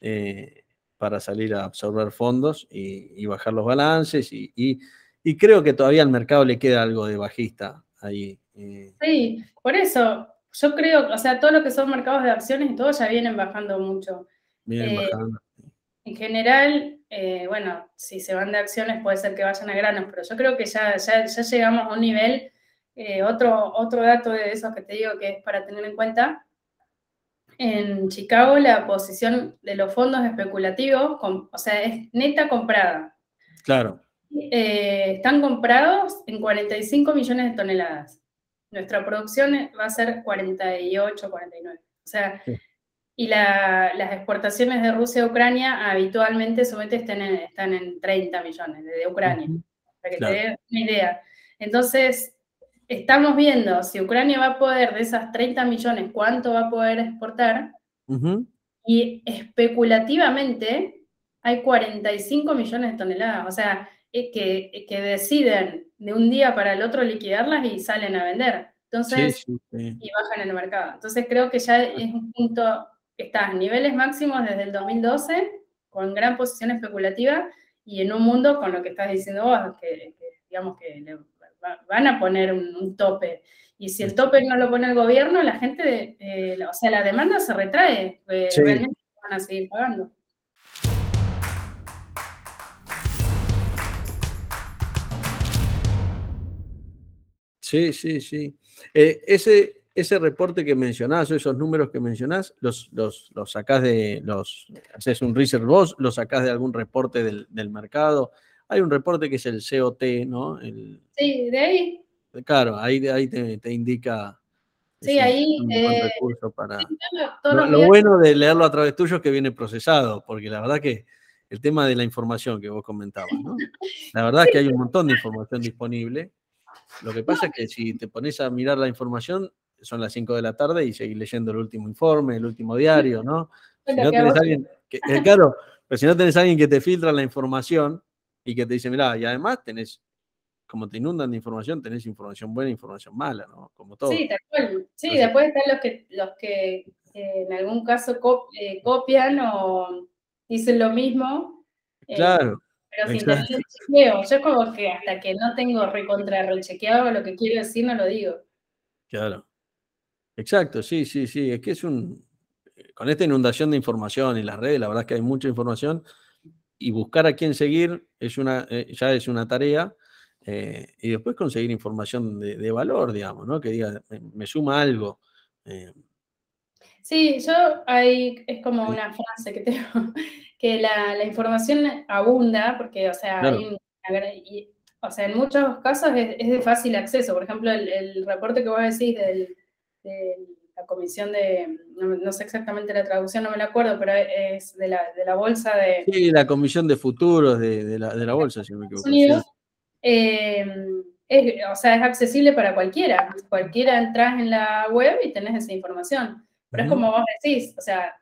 eh, para salir a absorber fondos y, bajar los balances. Y, creo que todavía al mercado le queda algo de bajista ahí. Eh. Sí, por eso yo creo, o sea, todo lo que son mercados de acciones y todo ya vienen bajando mucho. Vienen eh, bajando. En general, eh, bueno, si se van de acciones puede ser que vayan a granos, pero yo creo que ya, ya, llegamos a un nivel, eh, otro, otro dato de esos que te digo que es para tener en cuenta, en Chicago la posición de los fondos especulativos, o sea, es neta comprada. Claro. Eh, están comprados en 45 millones de toneladas. nuestra producción va a ser 48, 49. O sea, y las exportaciones de Rusia a Ucrania habitualmente solamente están en, están en 30 millones de Ucrania, para que te dé una idea. Entonces, estamos viendo si Ucrania va a poder, de esas 30 millones, cuánto va a poder exportar. Y especulativamente hay 45 millones de toneladas. O sea, que, que, deciden de un día para el otro liquidarlas y salen a vender. Entonces, y bajan en el mercado. Entonces creo que ya es un punto, está a niveles máximos desde el 2012, con gran posición especulativa, y en un mundo con lo que estás diciendo vos, que, digamos que van a poner un, tope. Y si el tope no lo pone el gobierno, la gente, eh, o sea, la demanda se retrae, eh, realmente van a seguir pagando. Sí, sí, sí. Eh, ese, ese reporte que mencionás, esos números que mencionás, los, los, los sacás de, los, haces un research vos, los sacás de algún reporte del, mercado. Hay un reporte que es el COT, ¿no? sí, de ahí. Claro, ahí, ahí te, indica. Sí, ahí. Eh, para... lo, bueno de leerlo a través tuyo es que viene procesado, porque la verdad que el tema de la información que vos comentabas, ¿no? La verdad es que hay un montón de información disponible lo que pasa es que si te pones a mirar la información, son las 5 de la tarde y seguís leyendo el último informe, el último diario, ¿no? Si no tenés alguien, que, eh, claro, pero si no tenés alguien que te filtra la información y que te dice, mira, y además tenés, como te inundan de información, tenés información buena e información mala, ¿no? Como todo. Sí, Sí, después están los que, los que en algún caso eh, copian o dicen lo mismo. Eh, claro. Pero sin tener chequeo. Yo como que hasta que no tengo recontra rechequeado lo que quiero decir, no lo digo. Claro. Exacto, sí, sí, sí. Es que es un. Con esta inundación de información y las redes, la verdad es que hay mucha información. Y buscar a quién seguir es una, eh, ya es una tarea. Eh, y después conseguir información de, valor, digamos, ¿no? Que diga, me, suma algo. Eh. Sí, yo hay, es como una frase que tengo, que la, información abunda, porque, o sea, o sea, en muchos casos es, de fácil acceso. Por ejemplo, el, reporte que vos decís de la comisión de, no, sé exactamente la traducción, no me la acuerdo, pero es de la, bolsa de... Sí, la comisión de futuros de, la, bolsa, si me equivoco. Em, o sea, es accesible para cualquiera. Cualquiera entras en la web y tenés esa información. Pero es como vos decís, o sea,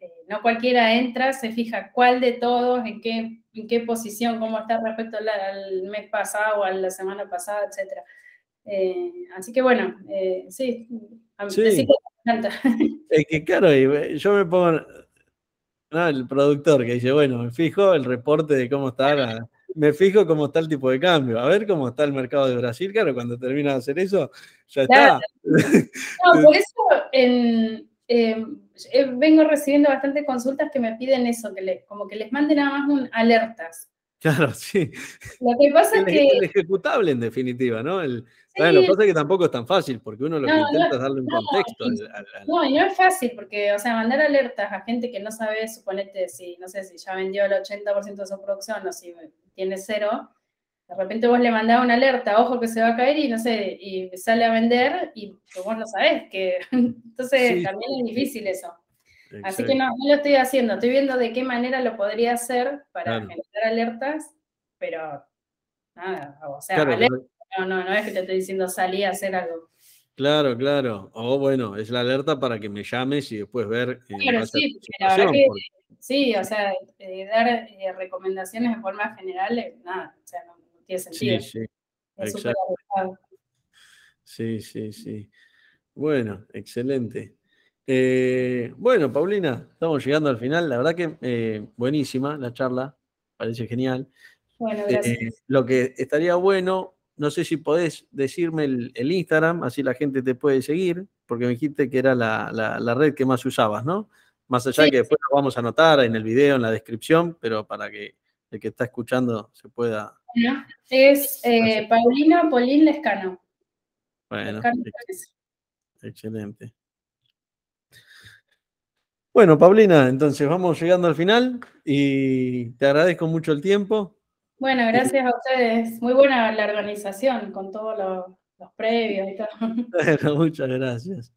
eh, no cualquiera entra, se fija cuál de todos, en qué, en qué posición, cómo está respecto al, mes pasado o a la semana pasada, etc. Eh, así que bueno, eh, sí, a sí. Que es que claro, yo me pongo, el productor que dice, bueno, me fijo el reporte de cómo está me fijo cómo está el tipo de cambio, a ver cómo está el mercado de Brasil, claro, cuando termina de hacer eso, ya está. No, por eso en, Em, eh, vengo recibiendo bastantes consultas que me piden eso, que le, como que les manden nada más un alertas. Claro, sí. Lo que pasa es que... El ejecutable, en definitiva, ¿no? lo que pasa es que tampoco es tan fácil, porque uno lo que intenta es darle un contexto. no, y no es fácil, porque, o sea, mandar alertas a gente que no sabe, suponete, si, no sé, si ya vendió el 80% de su producción o si tiene cero, de repente vos le mandás una alerta, ojo que se va a caer y no sé, y sale a vender y vos no sabés que. Entonces también es difícil eso. Así que no, no lo estoy haciendo, estoy viendo de qué manera lo podría hacer para generar alertas, pero nada, o sea, alerta, no, no, no es que te estoy diciendo salí a hacer algo. Claro, claro. O bueno, es la alerta para que me llames y después ver. Eh, claro, sí, la verdad que, sí, o sea, eh, dar eh, recomendaciones de forma general, nada, o sea, no, tiene sentido. Sí, sí. sí, sí, sí. Bueno, excelente. Eh, bueno, Paulina, estamos llegando al final. La verdad que eh, buenísima la charla, parece genial. Bueno, eh, gracias. lo que estaría bueno, no sé si podés decirme el, Instagram, así la gente te puede seguir, porque me dijiste que era la, red que más usabas, ¿no? Más allá de que después lo vamos a anotar en el video, en la descripción, pero para que el que está escuchando se pueda es eh, Paulina Polín Lescano. Bueno, excelente. Bueno, Paulina, entonces vamos llegando al final y te agradezco mucho el tiempo. Bueno, gracias a ustedes. Muy buena la organización con todo lo, los previos y todo. muchas gracias.